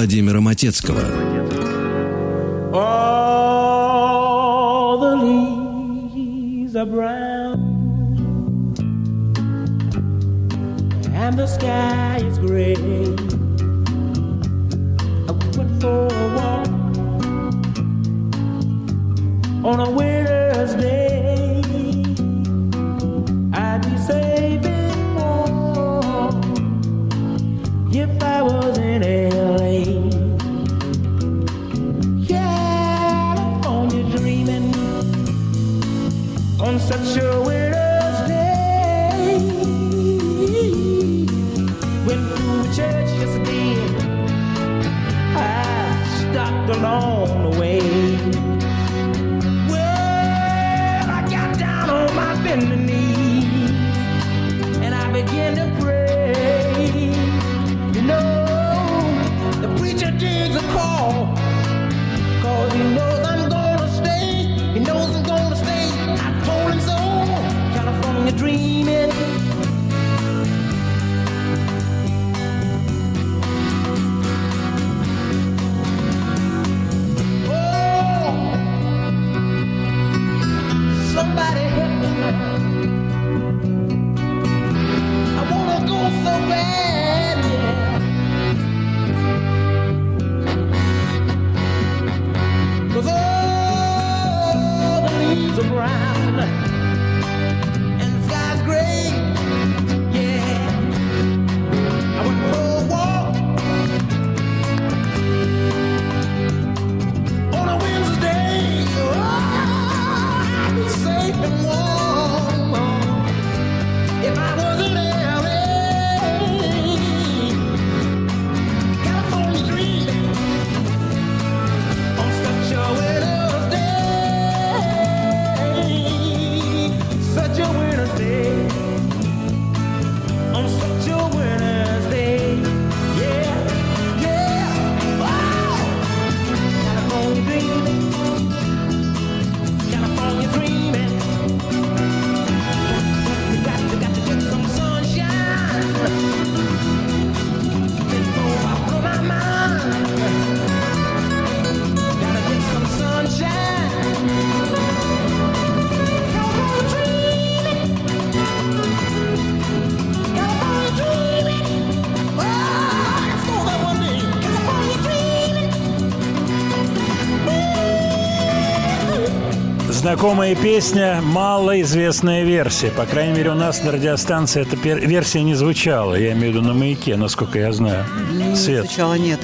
Владимира Матецкого. Знакомая песня, малоизвестная версия. По крайней мере, у нас на радиостанции эта версия не звучала. Я имею в виду на маяке, насколько я знаю. Не Свет. звучало, нет.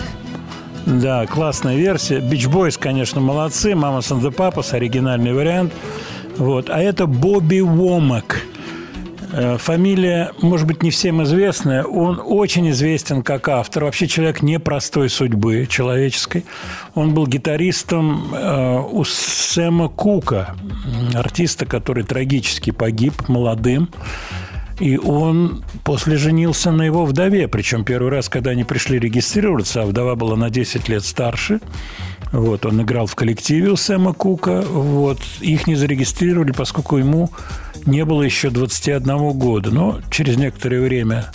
Да, классная версия. Beach Boys, конечно, молодцы. Мама the Papas, оригинальный вариант. Вот. А это Бобби Уомак. Э, Фамилия, может быть, не всем известная. Он очень известен как автор. Вообще человек непростой судьбы человеческой. Он был гитаристом э, у Сэма Кука, артиста, который трагически погиб молодым. И он после женился на его вдове. Причем первый раз, когда они пришли регистрироваться, а вдова была на 10 лет старше. Вот, он играл в коллективе у Сэма Кука. Вот, их не зарегистрировали, поскольку ему не было еще 21 года. Но через некоторое время,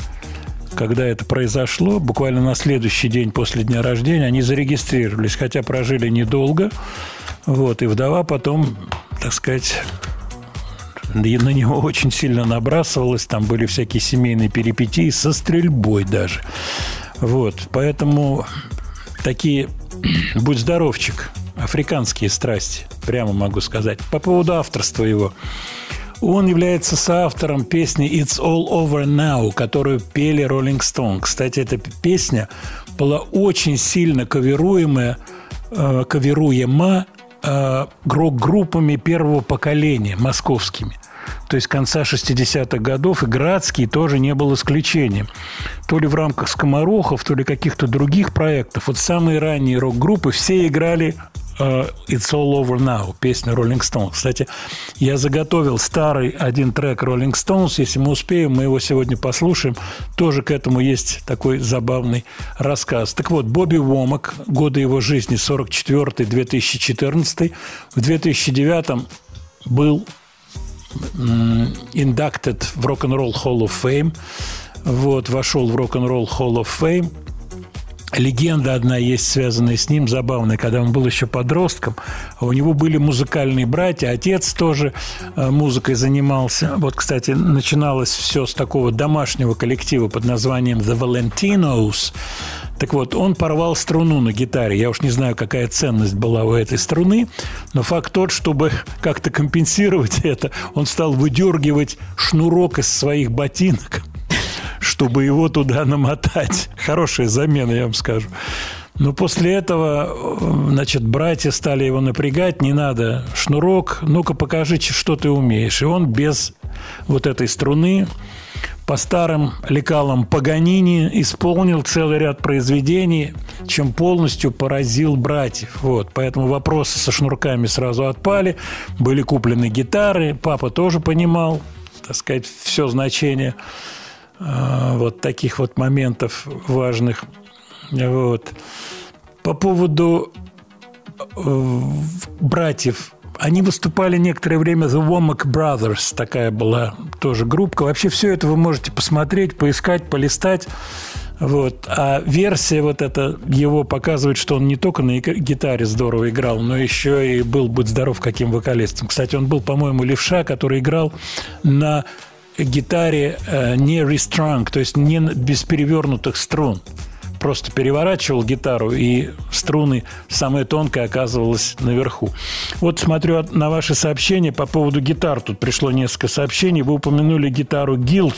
когда это произошло, буквально на следующий день после дня рождения, они зарегистрировались, хотя прожили недолго. Вот, и вдова потом, так сказать, на него очень сильно набрасывалось, там были всякие семейные перипетии со стрельбой даже. Вот, поэтому такие, будь здоровчик, африканские страсти, прямо могу сказать. По поводу авторства его. Он является соавтором песни «It's All Over Now», которую пели Rolling Stone. Кстати, эта песня была очень сильно каверуемая, э, каверуема э, рок-группами первого поколения, московскими. То есть конца 60-х годов, и Градский тоже не был исключением. То ли в рамках скоморохов, то ли каких-то других проектов. Вот самые ранние рок-группы все играли «It's All Over Now», песня Rolling Stones. Кстати, я заготовил старый один трек Rolling Stones. Если мы успеем, мы его сегодня послушаем. Тоже к этому есть такой забавный рассказ. Так вот, Бобби Уомак, годы его жизни 44-2014. В 2009 был inducted в Rock'n'Roll Hall of Fame. Вот, вошел в Rock'n'Roll Hall of Fame. Легенда одна есть, связанная с ним, забавная. Когда он был еще подростком, у него были музыкальные братья, отец тоже э, музыкой занимался. Вот, кстати, начиналось все с такого домашнего коллектива под названием The Valentinos. Так вот, он порвал струну на гитаре. Я уж не знаю, какая ценность была у этой струны, но факт тот, чтобы как-то компенсировать это, он стал выдергивать шнурок из своих ботинок, чтобы его туда намотать. Хорошая замена, я вам скажу. Но после этого, значит, братья стали его напрягать, не надо шнурок, ну-ка покажи, что ты умеешь. И он без вот этой струны по старым лекалам Паганини исполнил целый ряд произведений, чем полностью поразил братьев. Вот. Поэтому вопросы со шнурками сразу отпали. Были куплены гитары. Папа тоже понимал, так сказать, все значение вот таких вот моментов важных. Вот. По поводу э, братьев они выступали некоторое время The Womack Brothers, такая была тоже группа. Вообще все это вы можете посмотреть, поискать, полистать. Вот. А версия вот эта его показывает, что он не только на гитаре здорово играл, но еще и был, будь здоров, каким вокалистом. Кстати, он был, по-моему, левша, который играл на гитаре э, не restrung, то есть не без перевернутых струн. Просто переворачивал гитару, и струны самая тонкая оказывалась наверху. Вот смотрю от- на ваши сообщения по поводу гитар. Тут пришло несколько сообщений. Вы упомянули гитару Guild.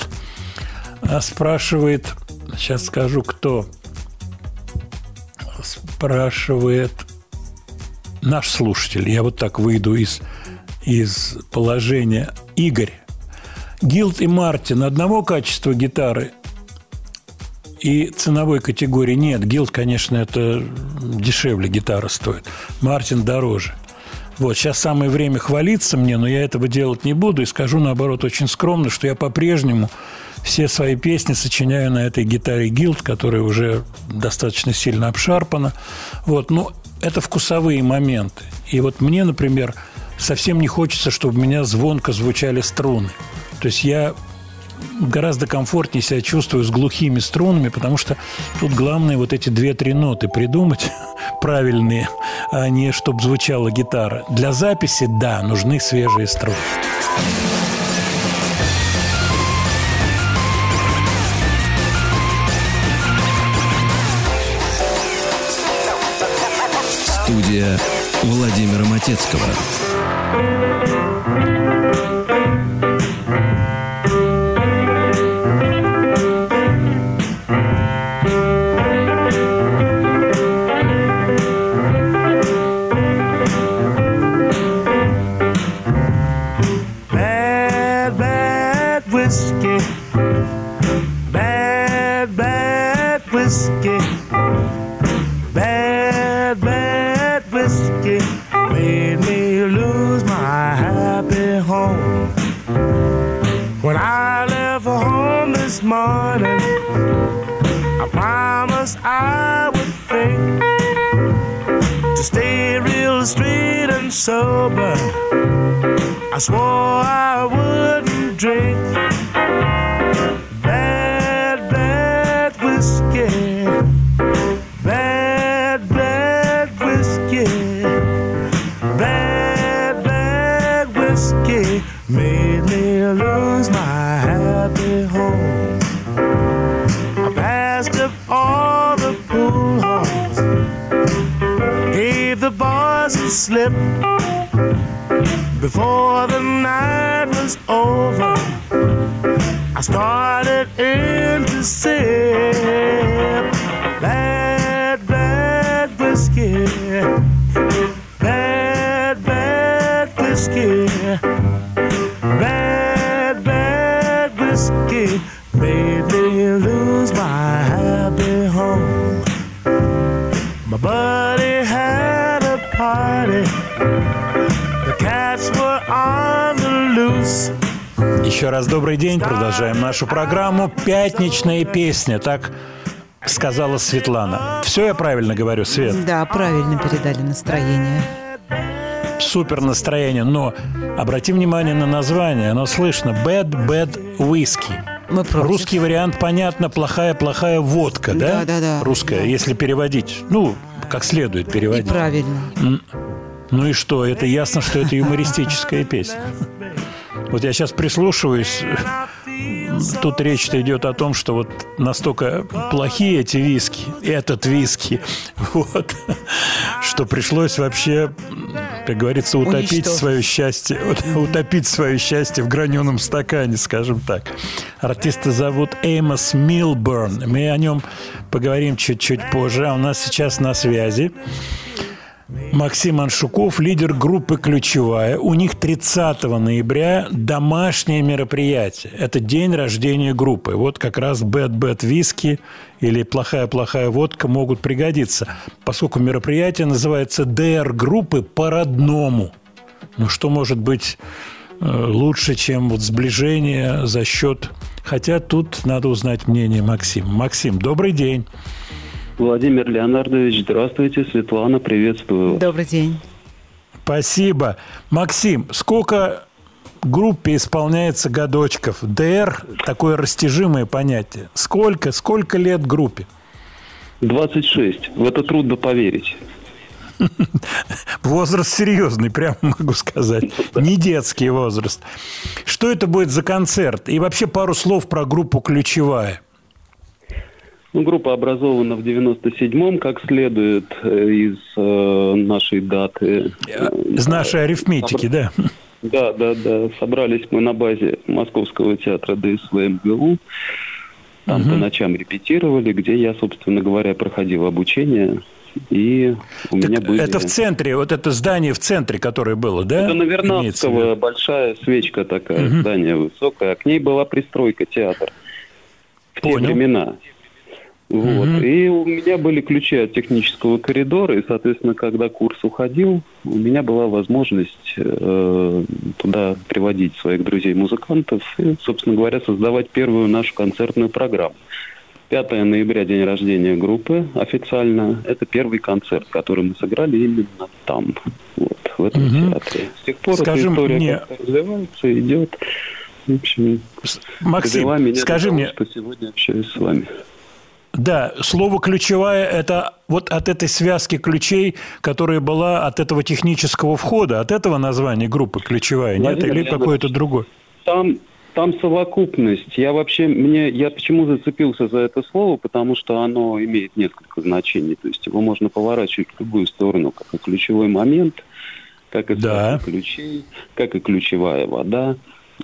А спрашивает, сейчас скажу, кто. Спрашивает наш слушатель. Я вот так выйду из, из положения. Игорь. Гилд и Мартин одного качества гитары и ценовой категории нет. Гилд, конечно, это дешевле гитара стоит. Мартин дороже. Вот, сейчас самое время хвалиться мне, но я этого делать не буду и скажу, наоборот, очень скромно, что я по-прежнему все свои песни сочиняю на этой гитаре Гилд, которая уже достаточно сильно обшарпана. Вот, но это вкусовые моменты. И вот мне, например, совсем не хочется, чтобы у меня звонко звучали струны. То есть я гораздо комфортнее себя чувствую с глухими струнами, потому что тут главное вот эти две-три ноты придумать правильные, а не чтобы звучала гитара. Для записи, да, нужны свежие струны. Студия Владимира Матецкого. Sober. I swore I wouldn't drink slip before the night was over. I started in to sip bad, bad whiskey, bad, bad whiskey, Еще раз добрый день. Продолжаем нашу программу «Пятничная песня». Так сказала Светлана. Все я правильно говорю, Свет? Да, правильно передали настроение. Супер настроение. Но обрати внимание на название. Оно слышно. Bad Bad Whiskey. Мы против. Русский вариант, понятно, плохая-плохая водка, да? Да, да, да. Русская, если переводить. Ну, как следует И переводить. правильно. Ну и что? Это ясно, что это юмористическая песня. Вот я сейчас прислушиваюсь. Тут речь-то идет о том, что вот настолько плохие эти виски, этот виски, вот, что пришлось вообще, как говорится, утопить Уничтожить. свое счастье, утопить свое счастье в граненом стакане, скажем так. Артиста зовут Эймос Милберн. Мы о нем поговорим чуть-чуть позже. А у нас сейчас на связи Максим Аншуков, лидер группы «Ключевая». У них 30 ноября домашнее мероприятие. Это день рождения группы. Вот как раз «Bad Bad Виски» или «Плохая-плохая водка» могут пригодиться, поскольку мероприятие называется «ДР группы по-родному». Ну, что может быть э, лучше, чем вот сближение за счет... Хотя тут надо узнать мнение Максима. Максим, добрый день. Владимир Леонардович, здравствуйте. Светлана, приветствую. Добрый день. Спасибо. Максим, сколько группе исполняется годочков. ДР – такое растяжимое понятие. Сколько, сколько лет группе? 26. В это трудно поверить. Возраст серьезный, прямо могу сказать. Не детский возраст. Что это будет за концерт? И вообще пару слов про группу «Ключевая». Ну, группа образована в 97-м, как следует э, из э, нашей даты. Из нашей арифметики, да? Да, да, да. Собрались мы на базе Московского театра ДСВ МГУ. Там по ночам репетировали, где я, собственно говоря, проходил обучение. И у меня были... Это в центре, вот это здание в центре, которое было, да? Это на Вернадского большая свечка такая, Мгм. здание высокое. А к ней была пристройка театр. В те Понял. времена. Вот. Мгм. И у меня были ключи от технического коридора, и, соответственно, когда курс уходил, у меня была возможность э, туда приводить своих друзей-музыкантов и, собственно говоря, создавать первую нашу концертную программу. 5 ноября, день рождения группы официально. Это первый концерт, который мы сыграли именно там, вот, в этом Мгм. театре. С тех пор Скажи эта история мне- как-то развивается, идет. В общем, Максим, меня скажи того, мне- что сегодня общаюсь с вами. Да, слово ключевая это вот от этой связки ключей, которая была от этого технического входа, от этого названия группы ключевая, нет? Владимир Или Леонидович, какое-то другое? Там, там совокупность. Я вообще, мне, я почему зацепился за это слово, потому что оно имеет несколько значений. То есть его можно поворачивать в любую сторону, как и ключевой момент, как и Да. ключей, как и ключевая вода.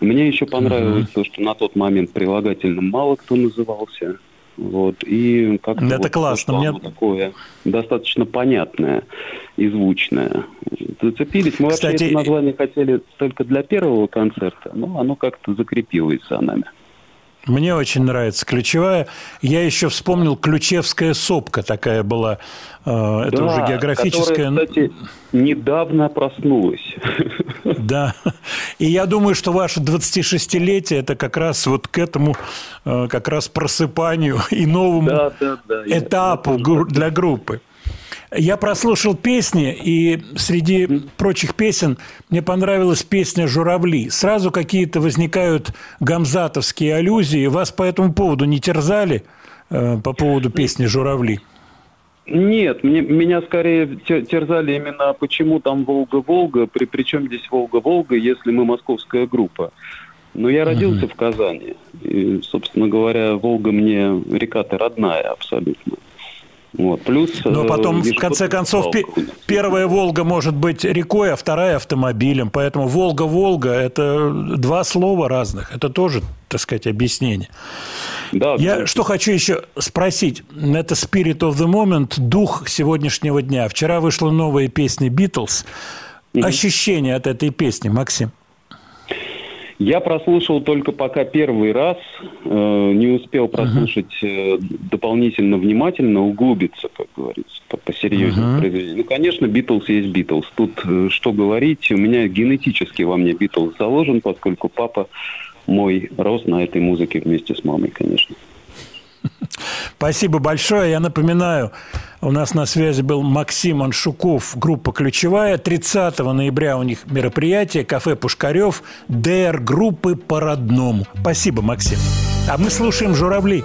Мне еще понравилось то, что на тот момент прилагательным мало кто назывался. Вот, и как-то Это вот классно. Мне- такое достаточно понятное и звучное. Зацепились. Мы Кстати, вообще это название хотели только для первого концерта, но оно как-то закрепилось за нами. Мне очень нравится ключевая. Я еще вспомнил Ключевская сопка такая была. Э, Это Да, уже географическая. которая, кстати, недавно проснулась. Да. И я думаю, что ваше 26-летие это как раз вот к этому э, как раз просыпанию и новому Да, да, да. этапу для группы. Я прослушал песни, и среди прочих песен мне понравилась песня «Журавли». Сразу какие-то возникают гамзатовские аллюзии. Вас по этому поводу не терзали, э, по поводу песни «Журавли»? Нет, мне, меня скорее те- терзали именно почему там Волга-Волга, при, причем здесь Волга-Волга, если мы московская группа. Но я родился в Казани. И, собственно говоря, Волга мне река-то родная абсолютно. Вот. Плюс... Но э, потом, в конце концов, пе- первая «Волга» может быть рекой, а вторая – автомобилем. Поэтому «Волга-Волга» – это два слова разных. Это тоже, так сказать, объяснение. Да, Я что хочу еще спросить. Это «Spirit of the Moment», дух сегодняшнего дня. Вчера вышла новая песня «Битлз». Ощущения от этой песни, Максим? Я прослушал только пока первый раз, э, не успел прослушать э, дополнительно внимательно, углубиться, как говорится, по посерьезнее в произведение. Ну, конечно, Битлз есть Битлз. Тут э, что говорить, у меня генетически во мне Битлз заложен, поскольку папа мой рос на этой музыке вместе с мамой, конечно. Спасибо большое. Я напоминаю, у нас на связи был Максим Аншуков, группа «Ключевая». 30 ноября у них мероприятие, кафе «Пушкарев», ДР группы по-родному. Спасибо, Максим. А мы слушаем «Журавли».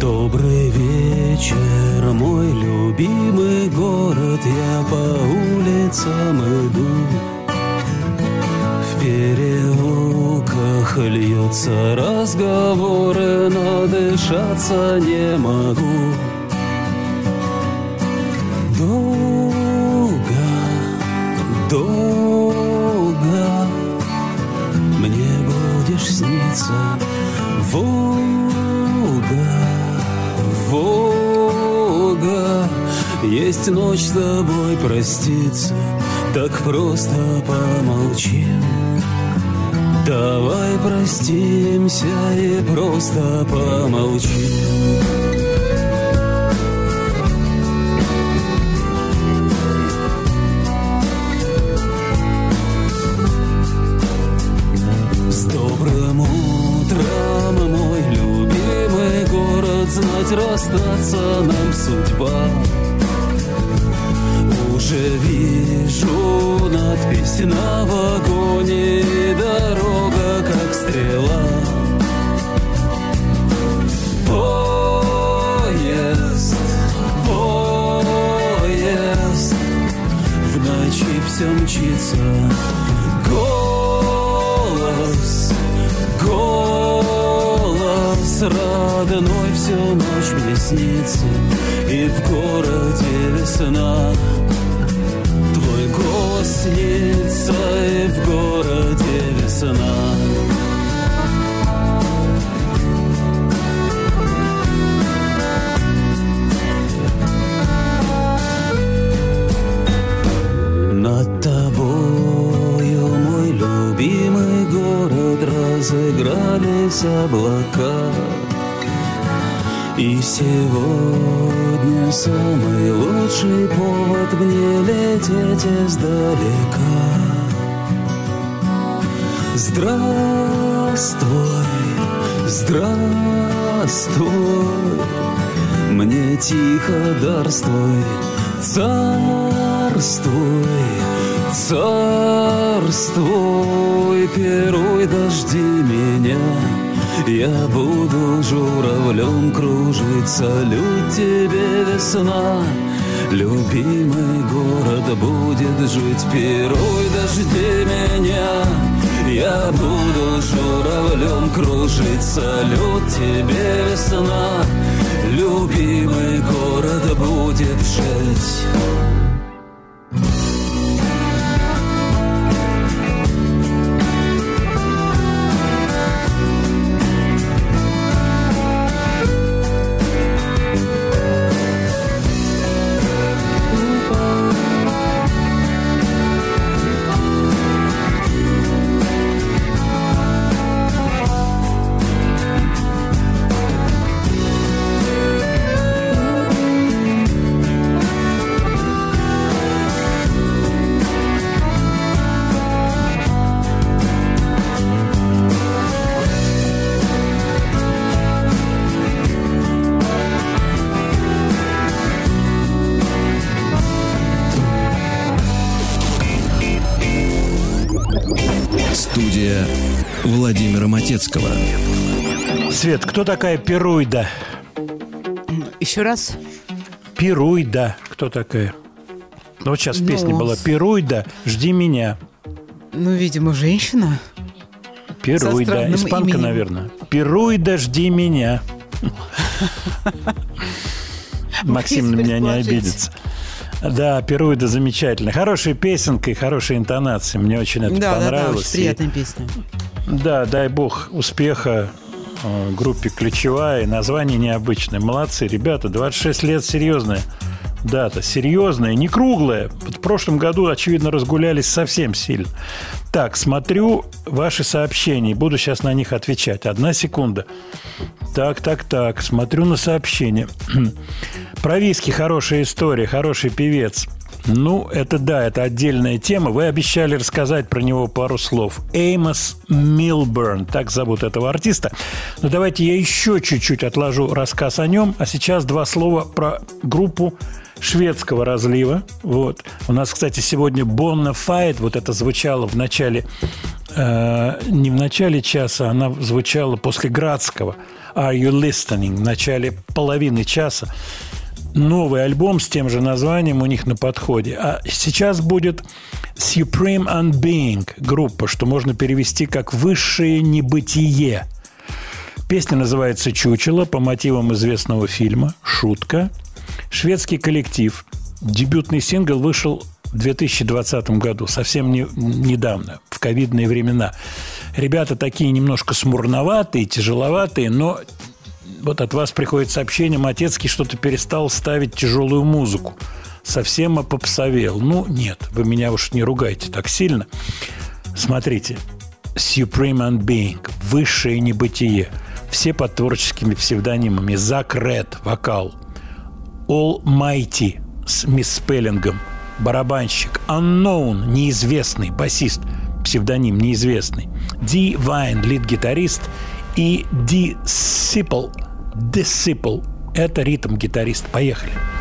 Добрый вечер, мой любимый город, я по улицам иду. В переулках льются разговоры, но дышаться не могу. Долго, долго мне будешь сниться, Волга, Волга. Есть ночь с тобой проститься, так просто помолчим. Давай простимся и просто помолчим. С добрым утром, мой любимый город, знать, расстаться нам судьба Уже вижу надпись на вагоне. Дорога как стрела. Поезд, поезд. В ночи все мчится. Голос, голос. Родной всю ночь мне снится. И в городе весна снится И в городе весна Над тобою, мой любимый город, разыгрались облака. И сегодня самый лучший повод мне лететь издалека. Здравствуй, здравствуй, мне тихо дарствуй, царствуй, царствуй, пируй, дожди меня. Я буду журавлем кружить, салют тебе весна. Любимый город будет жить, пируй, дожди меня. Я буду журавлем кружить, салют тебе весна. Любимый город будет жить. Матецкого. Свет, кто такая Перуйда? Еще раз. Перуйда. Кто такая? Ну, вот сейчас в песне Ну, была с- Перуйда, жди меня. Ну, видимо, женщина. Перуйда. Испанка, именем. наверное. Перуйда, жди меня. Максим на меня не обидится. Да, Перуйда замечательно. Хорошая песенка и хорошая интонация. Мне очень это да, да, да, понравилось. очень И- приятная песня. Да, дай бог успеха э, группе «Ключевая». Название необычное. Молодцы, ребята. 26 лет серьезная дата. Серьезная, не круглая. В прошлом году, очевидно, разгулялись совсем сильно. Так, смотрю ваши сообщения. Буду сейчас на них отвечать. Одна секунда. Так, так, так. Смотрю на сообщения. Про виски хорошая история, хороший певец. Ну, это да, это отдельная тема. Вы обещали рассказать про него пару слов. Эймос Милберн, так зовут этого артиста. Но давайте я еще чуть-чуть отложу рассказ о нем. А сейчас два слова про группу шведского разлива. Вот. У нас, кстати, сегодня Бонна Файт, вот это звучало в начале, э, не в начале часа, она звучала после Градского. Are You Listening? В начале половины часа. Новый альбом с тем же названием у них на подходе. А сейчас будет Supreme Unbeing группа, что можно перевести как «Высшее небытие». Песня называется «Чучело» по мотивам известного фильма «Шутка». Шведский коллектив. Дебютный сингл вышел в 2020 году, совсем не, недавно, в ковидные времена. Ребята такие немножко смурноватые, тяжеловатые, но вот от вас приходит сообщение, Матецкий что-то перестал ставить тяжелую музыку. Совсем опопсовел. Ну, нет, вы меня уж не ругайте так сильно. Смотрите. Supreme Unbeing, высшее небытие. Все под творческими псевдонимами. Зак Ред, вокал. Almighty с мисспеллингом, барабанщик. Unknown, неизвестный, басист, псевдоним неизвестный. Ди Вайн, лид-гитарист. И Ди Сипл, Disciple. Это ритм-гитарист. Поехали. I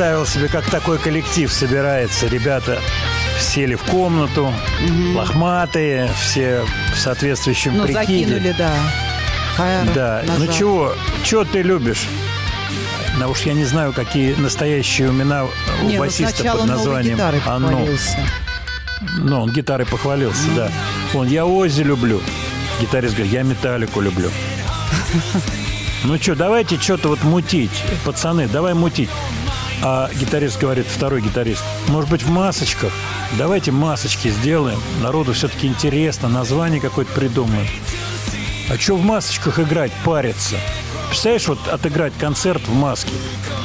представил себе, как такой коллектив собирается. Ребята сели в комнату, лохматые, все в соответствующем Ну, прикиде. закинули, да. Хайра Да, ну назад. чего, чего ты любишь? Ну уж я не знаю, какие настоящие имена у Не, ну басиста под названием Анну. похвалился. Ну, он гитарой похвалился, да. Он, я Ози люблю. Гитарист говорит, я Металлику люблю. Ну что, давайте что-то вот мутить. Пацаны, давай мутить. А гитарист говорит, второй гитарист, может быть, в масочках? Давайте масочки сделаем. Народу все-таки интересно, название какое-то придумаем. А что в масочках играть, париться? Представляешь, вот отыграть концерт в маске.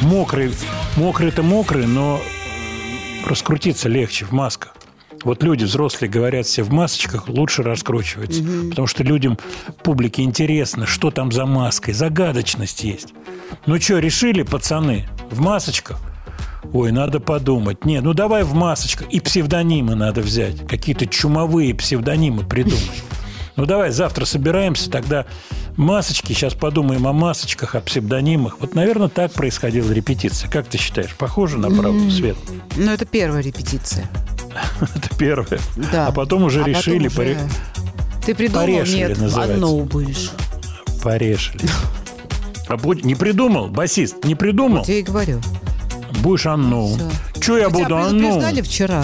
Мокрый. Мокрый-то мокрый, но раскрутиться легче в масках. Вот люди взрослые говорят все в масочках, лучше раскручивается. Потому что людям, публике интересно, что там за маской. Загадочность есть. Ну что, решили, пацаны, в масочках? Ой, надо подумать. Не, ну давай в масочках. И псевдонимы надо взять. Какие-то чумовые псевдонимы придумать. Ну давай, завтра собираемся, тогда масочки, сейчас подумаем о масочках, о псевдонимах. Вот, наверное, так происходила репетиция. Как ты считаешь, похоже на правду. Свет? Ну, это первая репетиция. Это первое. Да. А потом уже А потом решили, уже поре- Ты придумал? Порешили, Нет, называется. одно будешь. порешили. А не придумал, басист, не придумал. Я и говорю. Будешь unknown. Че я буду unknown? вчера.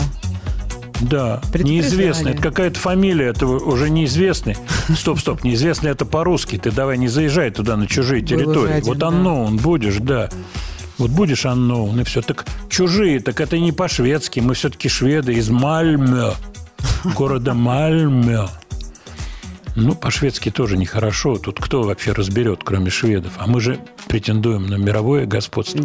Да, неизвестный. Это какая-то фамилия, это уже неизвестный. Стоп, стоп, неизвестный это по-русски. Ты давай не заезжай туда на чужие Был территории. один, вот да. unknown будешь, да. Вот будешь unknown, и все. Так чужие, так это не по-шведски. Мы все-таки шведы из Мальмё. Города Мальмё. Ну, по-шведски тоже нехорошо. Тут кто вообще разберет, кроме шведов? А мы же претендуем на мировое господство.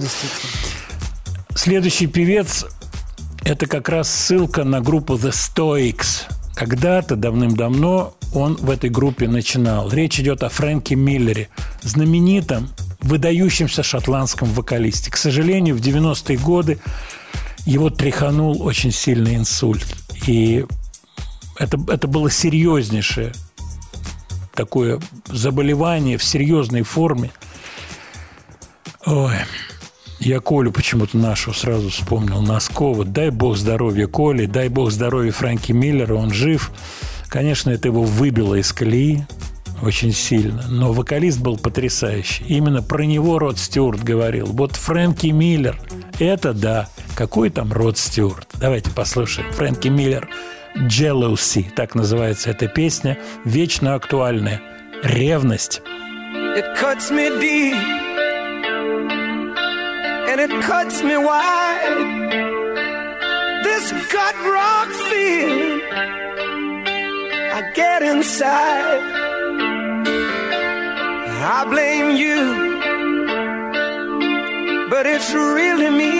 Следующий певец – это как раз ссылка на группу The Stoics. Когда-то, давным-давно, он в этой группе начинал. Речь идет о Фрэнке Миллере, знаменитом, выдающемся шотландском вокалисте. К сожалению, в 90-е годы его тряханул очень сильный инсульт. И это, это было серьезнейшее такое заболевание в серьезной форме. Ой, я Колю почему-то нашего сразу вспомнил, Носкова. Дай бог здоровья Коле, дай бог здоровья Фрэнки Миллера, он жив. Конечно, это его выбило из колеи очень сильно, но вокалист был потрясающий. Именно про него Род Стюарт говорил. Вот Фрэнки Миллер, это да. Какой там Род Стюарт? Давайте послушаем. Фрэнки Миллер «Jealousy», так называется эта песня, вечно актуальная. Ревность. It cuts me deep and it cuts me wide. This gut rock feeling I get inside. I blame you, but it's really me.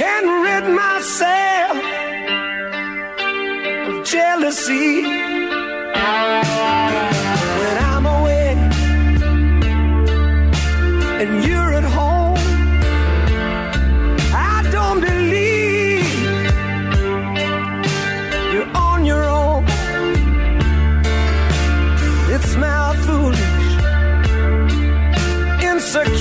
Can't rid myself of jealousy. When I'm away and you're Sık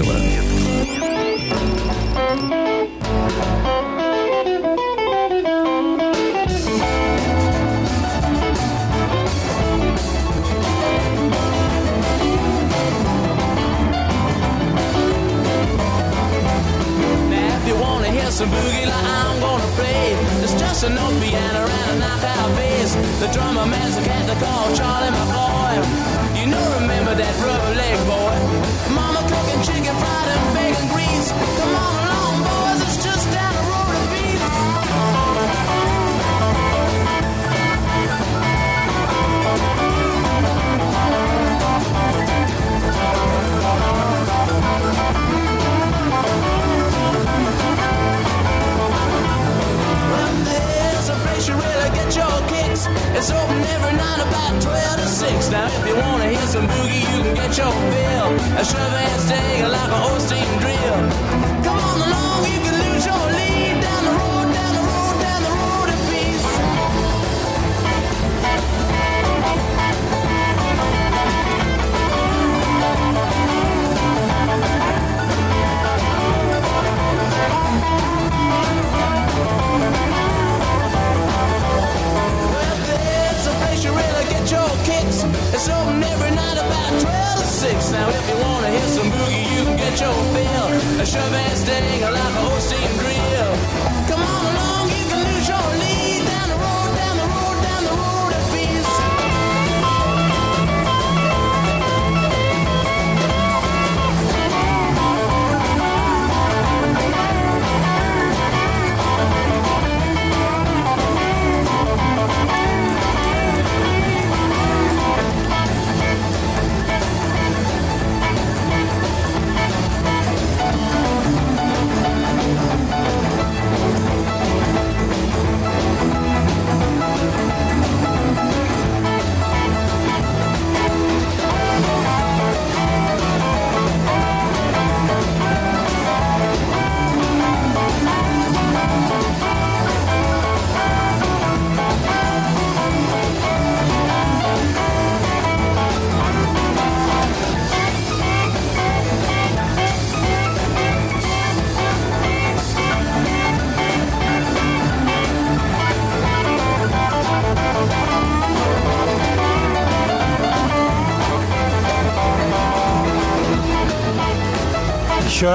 Владимира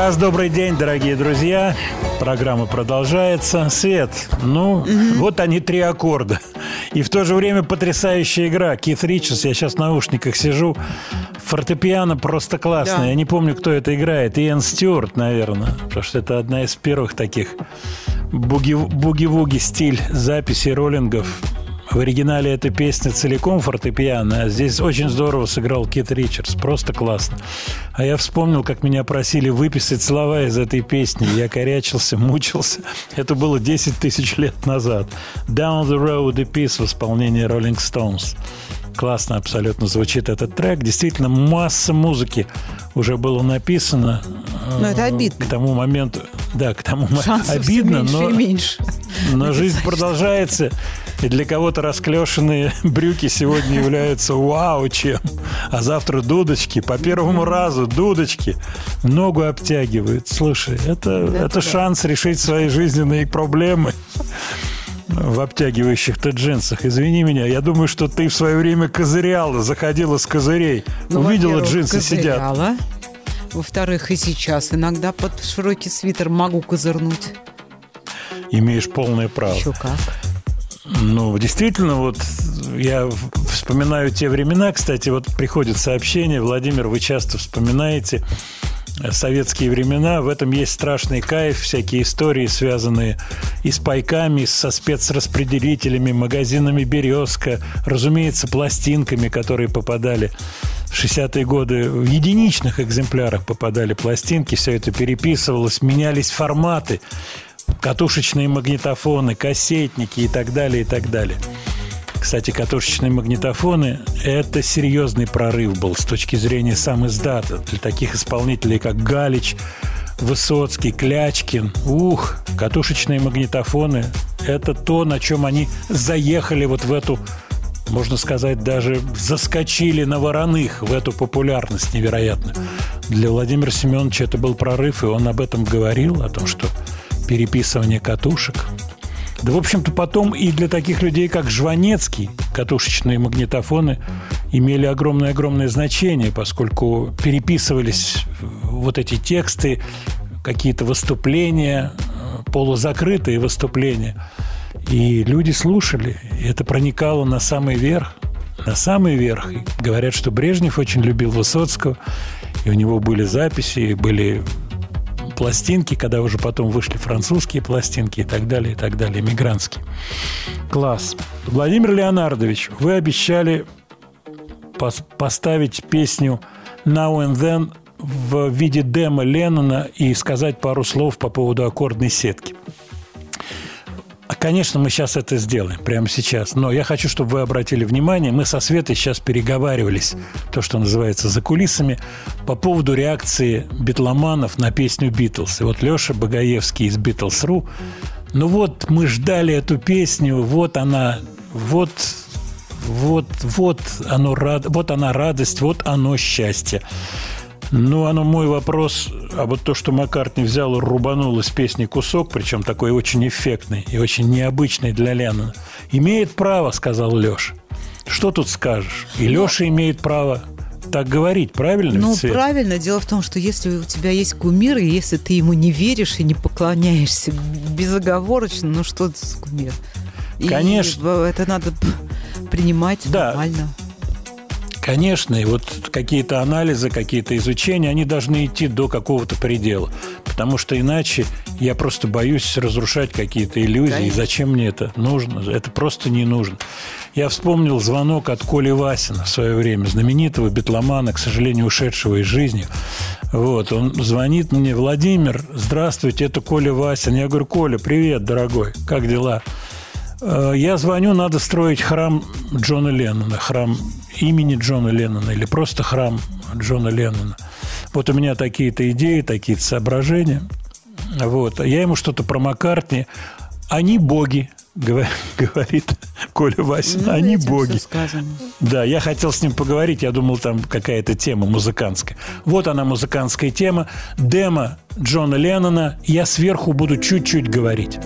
раз добрый день, дорогие друзья. Программа продолжается. Свет, ну, вот они три аккорда. И в то же время потрясающая игра. Кит Ричардс, я сейчас в наушниках сижу. Фортепиано просто классное. Да. Я не помню, кто это играет. Иэн Стюарт, наверное. Потому что это одна из первых таких буги- буги-вуги стиль записи роллингов. В оригинале эта песня целиком фортепиано, а здесь очень здорово сыграл Кит Ричардс. Просто классно. А я вспомнил, как меня просили выписать слова из этой песни. Я корячился, мучился. Это было 10 тысяч лет назад. Down the Road a Peace в исполнении Rolling Stones. Классно абсолютно звучит этот трек. Действительно, масса музыки уже было написано. Но это обидно. К тому моменту, да, к тому моменту обидно, меньше но и меньше. но жизнь продолжается, и для кого-то расклешенные брюки сегодня являются вау чем. А завтра дудочки, по первому разу дудочки, ногу обтягивают. Слушай, это, это, шанс решить свои жизненные проблемы в обтягивающих-то джинсах. Извини меня, я думаю, что ты в свое время козыряла, заходила с козырей, Ну, увидела джинсы сидят. козыряла. Во-вторых, и сейчас иногда под широкий свитер могу козырнуть. Имеешь полное право. Еще как. Ну, действительно, вот я вспоминаю те времена, кстати, вот приходит сообщение, Владимир, вы часто вспоминаете советские времена, в этом есть страшный кайф, всякие истории, связанные и с пайками, со спецраспределителями, магазинами «Березка», разумеется, пластинками, которые попадали в 60-е годы, в единичных экземплярах попадали пластинки, все это переписывалось, менялись форматы, катушечные магнитофоны, кассетники и так далее, и так далее. Кстати, катушечные магнитофоны – это серьезный прорыв был с точки зрения сам издата. Для таких исполнителей, как Галич, Высоцкий, Клячкин. Ух, катушечные магнитофоны – это то, на чем они заехали вот в эту, можно сказать, даже заскочили на вороных в эту популярность невероятную. Для Владимира Семеновича это был прорыв, и он об этом говорил, о том, что переписывание катушек да, в общем-то, потом и для таких людей, как Жванецкий, катушечные магнитофоны имели огромное-огромное значение, поскольку переписывались вот эти тексты, какие-то выступления, полузакрытые выступления. И люди слушали, и это проникало на самый верх, на самый верх. И говорят, что Брежнев очень любил Высоцкого, и у него были записи, были пластинки, когда уже потом вышли французские пластинки и так далее, и так далее, мигрантские. Класс. Владимир Леонардович, вы обещали пос- поставить песню «Now and Then» в виде демо Леннона и сказать пару слов по поводу аккордной сетки. А, Конечно, мы сейчас это сделаем, прямо сейчас. Но я хочу, чтобы вы обратили внимание, мы со Светой сейчас переговаривались, то, что называется, за кулисами, по поводу реакции битломанов на песню «Битлз». И вот Леша Багаевский из «Битлз.ру», ну вот, мы ждали эту песню, вот она, вот, вот, вот, оно вот она радость, вот оно счастье. Ну, оно мой вопрос, а вот то, что Маккартни взял и рубанул из песни кусок, причем такой очень эффектный и очень необычный для Леннона, имеет право, сказал Леша. Что тут скажешь? И Леша имеет право так говорить, правильно? Ну, Свет? правильно. Дело в том, что если у тебя есть кумир, и если ты ему не веришь и не поклоняешься безоговорочно, ну что это за кумир? И Конечно. это надо принимать Да. нормально. Конечно, и вот какие-то анализы, какие-то изучения, они должны идти до какого-то предела. Потому что иначе я просто боюсь разрушать какие-то иллюзии. Конечно. зачем мне это нужно? Это просто не нужно. Я вспомнил звонок от Коли Васина в свое время, знаменитого битломана, к сожалению, ушедшего из жизни. Вот, он звонит мне, Владимир, здравствуйте, это Коля Васин. Я говорю, Коля, привет, дорогой, как дела? Э, Я звоню, надо строить храм Джона Леннона, храм имени Джона Леннона или просто храм Джона Леннона. Вот у меня такие-то идеи, такие-то соображения. Вот. Я ему что-то про Маккартни. Они боги, говор- говорит Коля Васин. Ну, Они боги. Да, я хотел с ним поговорить, я думал, там какая-то тема музыкантская. Вот она, музыкантская тема. Демо Джона Леннона. Я сверху буду чуть-чуть говорить.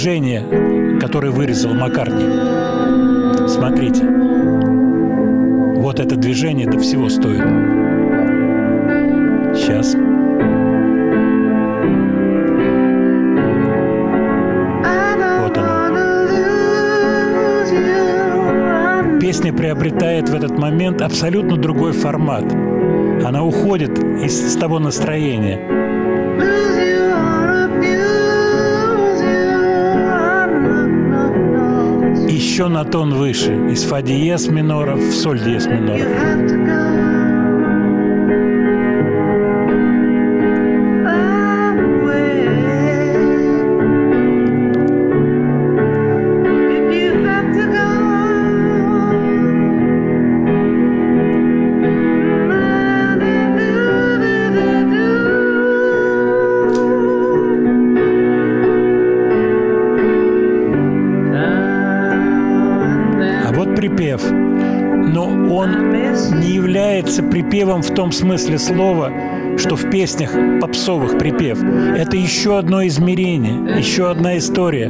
Движение, которое вырезал Маккартни. Смотрите. Вот это движение до всего стоит. Сейчас. Вот оно. Песня приобретает в этот момент абсолютно другой формат. Она уходит из, того настроения. Еще на тон выше. Из фа диез минора в соль диез минора. Припевом в том смысле слова, что в песнях попсовых припев. Это еще одно измерение, еще одна история.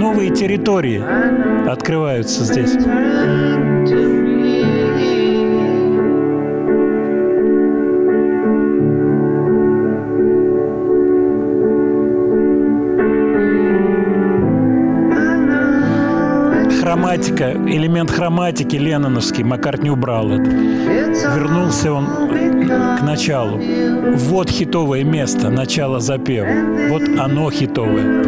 Новые территории открываются здесь. Хроматика, элемент хроматики ленноновский, Маккартни убрал это. Вернулся он к началу. Вот хитовое место, начало запева. Вот оно хитовое.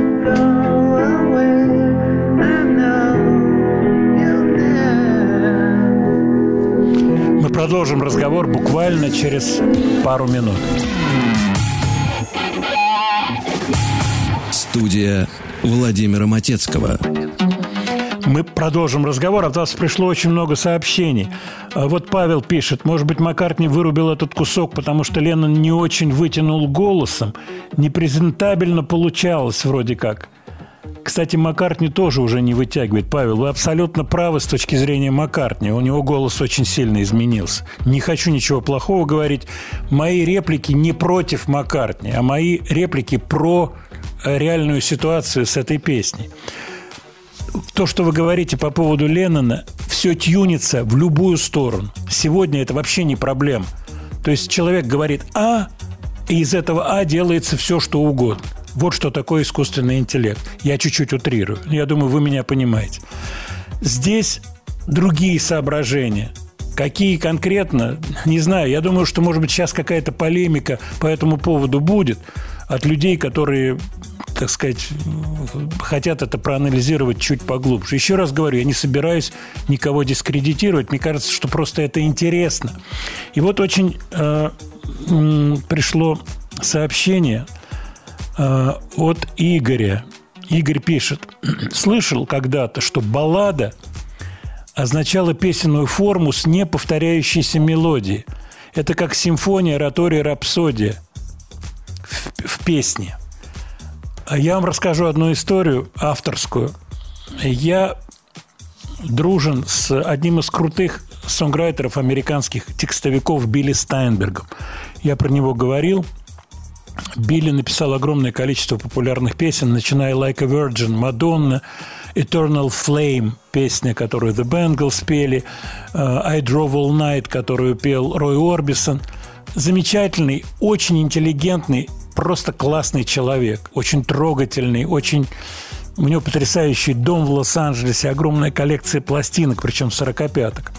Мы продолжим разговор буквально через пару минут. Студия Владимира Матецкого. Мы продолжим разговор. От вас пришло очень много сообщений. А Вот Павел пишет, может быть, Маккартни вырубил этот кусок, потому что Леннон не очень вытянул голосом. Непрезентабельно получалось вроде как. Кстати, Маккартни тоже уже не вытягивает. Павел, вы абсолютно правы с точки зрения Маккартни. У него голос очень сильно изменился. Не хочу ничего плохого говорить. Мои реплики не против Маккартни, а мои реплики про э, реальную ситуацию с этой песней то, что вы говорите по поводу Леннона, все тюнится в любую сторону. Сегодня это вообще не проблема. То есть человек говорит «а», и из этого «а» делается все, что угодно. Вот что такое искусственный интеллект. Я чуть-чуть утрирую. Я думаю, вы меня понимаете. Здесь другие соображения. Какие конкретно, не знаю. Я думаю, что, может быть, сейчас какая-то полемика по этому поводу будет от людей, которые, так сказать, хотят это проанализировать чуть поглубже. Еще раз говорю, я не собираюсь никого дискредитировать. Мне кажется, что просто это интересно. И вот очень э, пришло сообщение э, от Игоря. Игорь пишет, слышал когда-то, что баллада означала песенную форму с неповторяющейся мелодией. Это как симфония, оратория, рапсодия в, в песне. Я вам расскажу одну историю авторскую. Я дружен с одним из крутых сонграйтеров американских текстовиков Билли Стайнбергом. Я про него говорил. Билли написал огромное количество популярных песен, начиная «Like a Virgin», «Madonna», «Eternal Flame», песня, которую The Bengals пели, э, «I Drove All Night», которую пел Рой Орбисон. Замечательный, очень интеллигентный, просто классный человек, очень трогательный, очень... У него потрясающий дом в Лос-Анджелесе, огромная коллекция пластинок, причем 45-ок.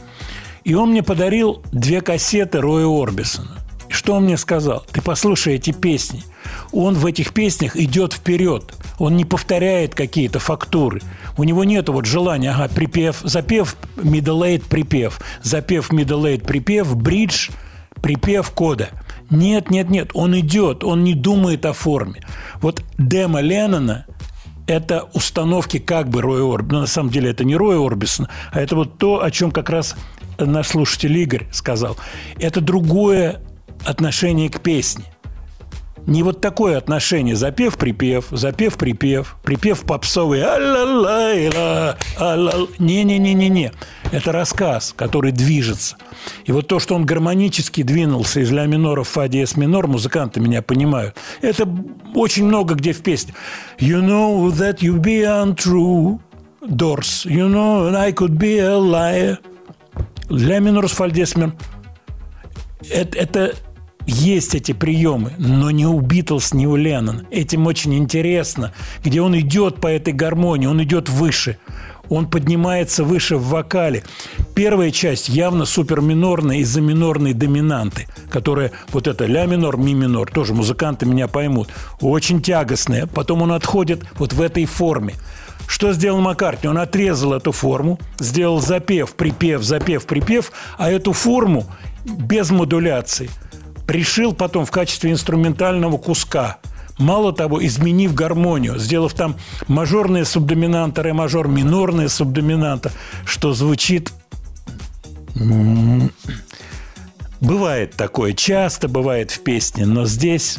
И он мне подарил две кассеты Роя Орбисона. И что он мне сказал? Ты послушай эти песни. он в этих песнях идет вперед. Он не повторяет какие-то фактуры. У него нет вот желания, ага, припев, запев, middle eight, припев, запев, middle eight, припев, бридж, припев, кода. Нет, нет, нет, он идет, он не думает о форме. Вот демо Леннона – это установки как бы Роя Орбисона. Но на самом деле это не Роя Орбисона, а это вот то, о чем как раз наш слушатель Игорь сказал. Это другое отношение к песне. Не вот такое отношение. Запев-припев, запев-припев, припев попсовый. а-ла-ла-ла, а-ла-ла. Не-не-не-не-не. Это рассказ, который движется. И вот то, что он гармонически двинулся из ля минора в фа диез минор, музыканты меня понимают. Это очень много где в песне. You know that you be untrue, Doors. You know I could be a liar. Ля минор с фа диез минор. Это, это есть эти приемы, но не у Битлз, не у Леннона. Этим очень интересно, где он идет по этой гармонии, он идет выше. Он поднимается выше в вокале. Первая часть явно суперминорная из-за минорной доминанты, которая вот это ля минор, ми минор, тоже музыканты меня поймут, очень тягостная. Потом он отходит вот в этой форме. Что сделал Маккартни? Он отрезал эту форму, сделал запев, припев, запев, припев, а эту форму без модуляции пришил потом в качестве инструментального куска. Мало того, изменив гармонию, сделав там мажорные субдоминанта, ре мажор, минорные субдоминанта, что звучит... Бывает такое, часто бывает в песне, но здесь,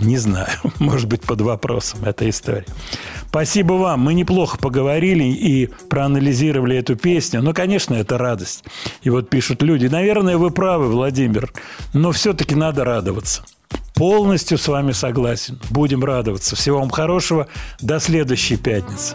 не знаю, может быть, под вопросом эта история. Спасибо вам. Мы неплохо поговорили и проанализировали эту песню. Но, конечно, это радость. И вот пишут люди. Наверное, вы правы, Владимир, но все-таки надо радоваться. Полностью с вами согласен. Будем радоваться. Всего вам хорошего. До следующей пятницы.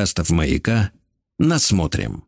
Подкастов «Маяка» насмотрим.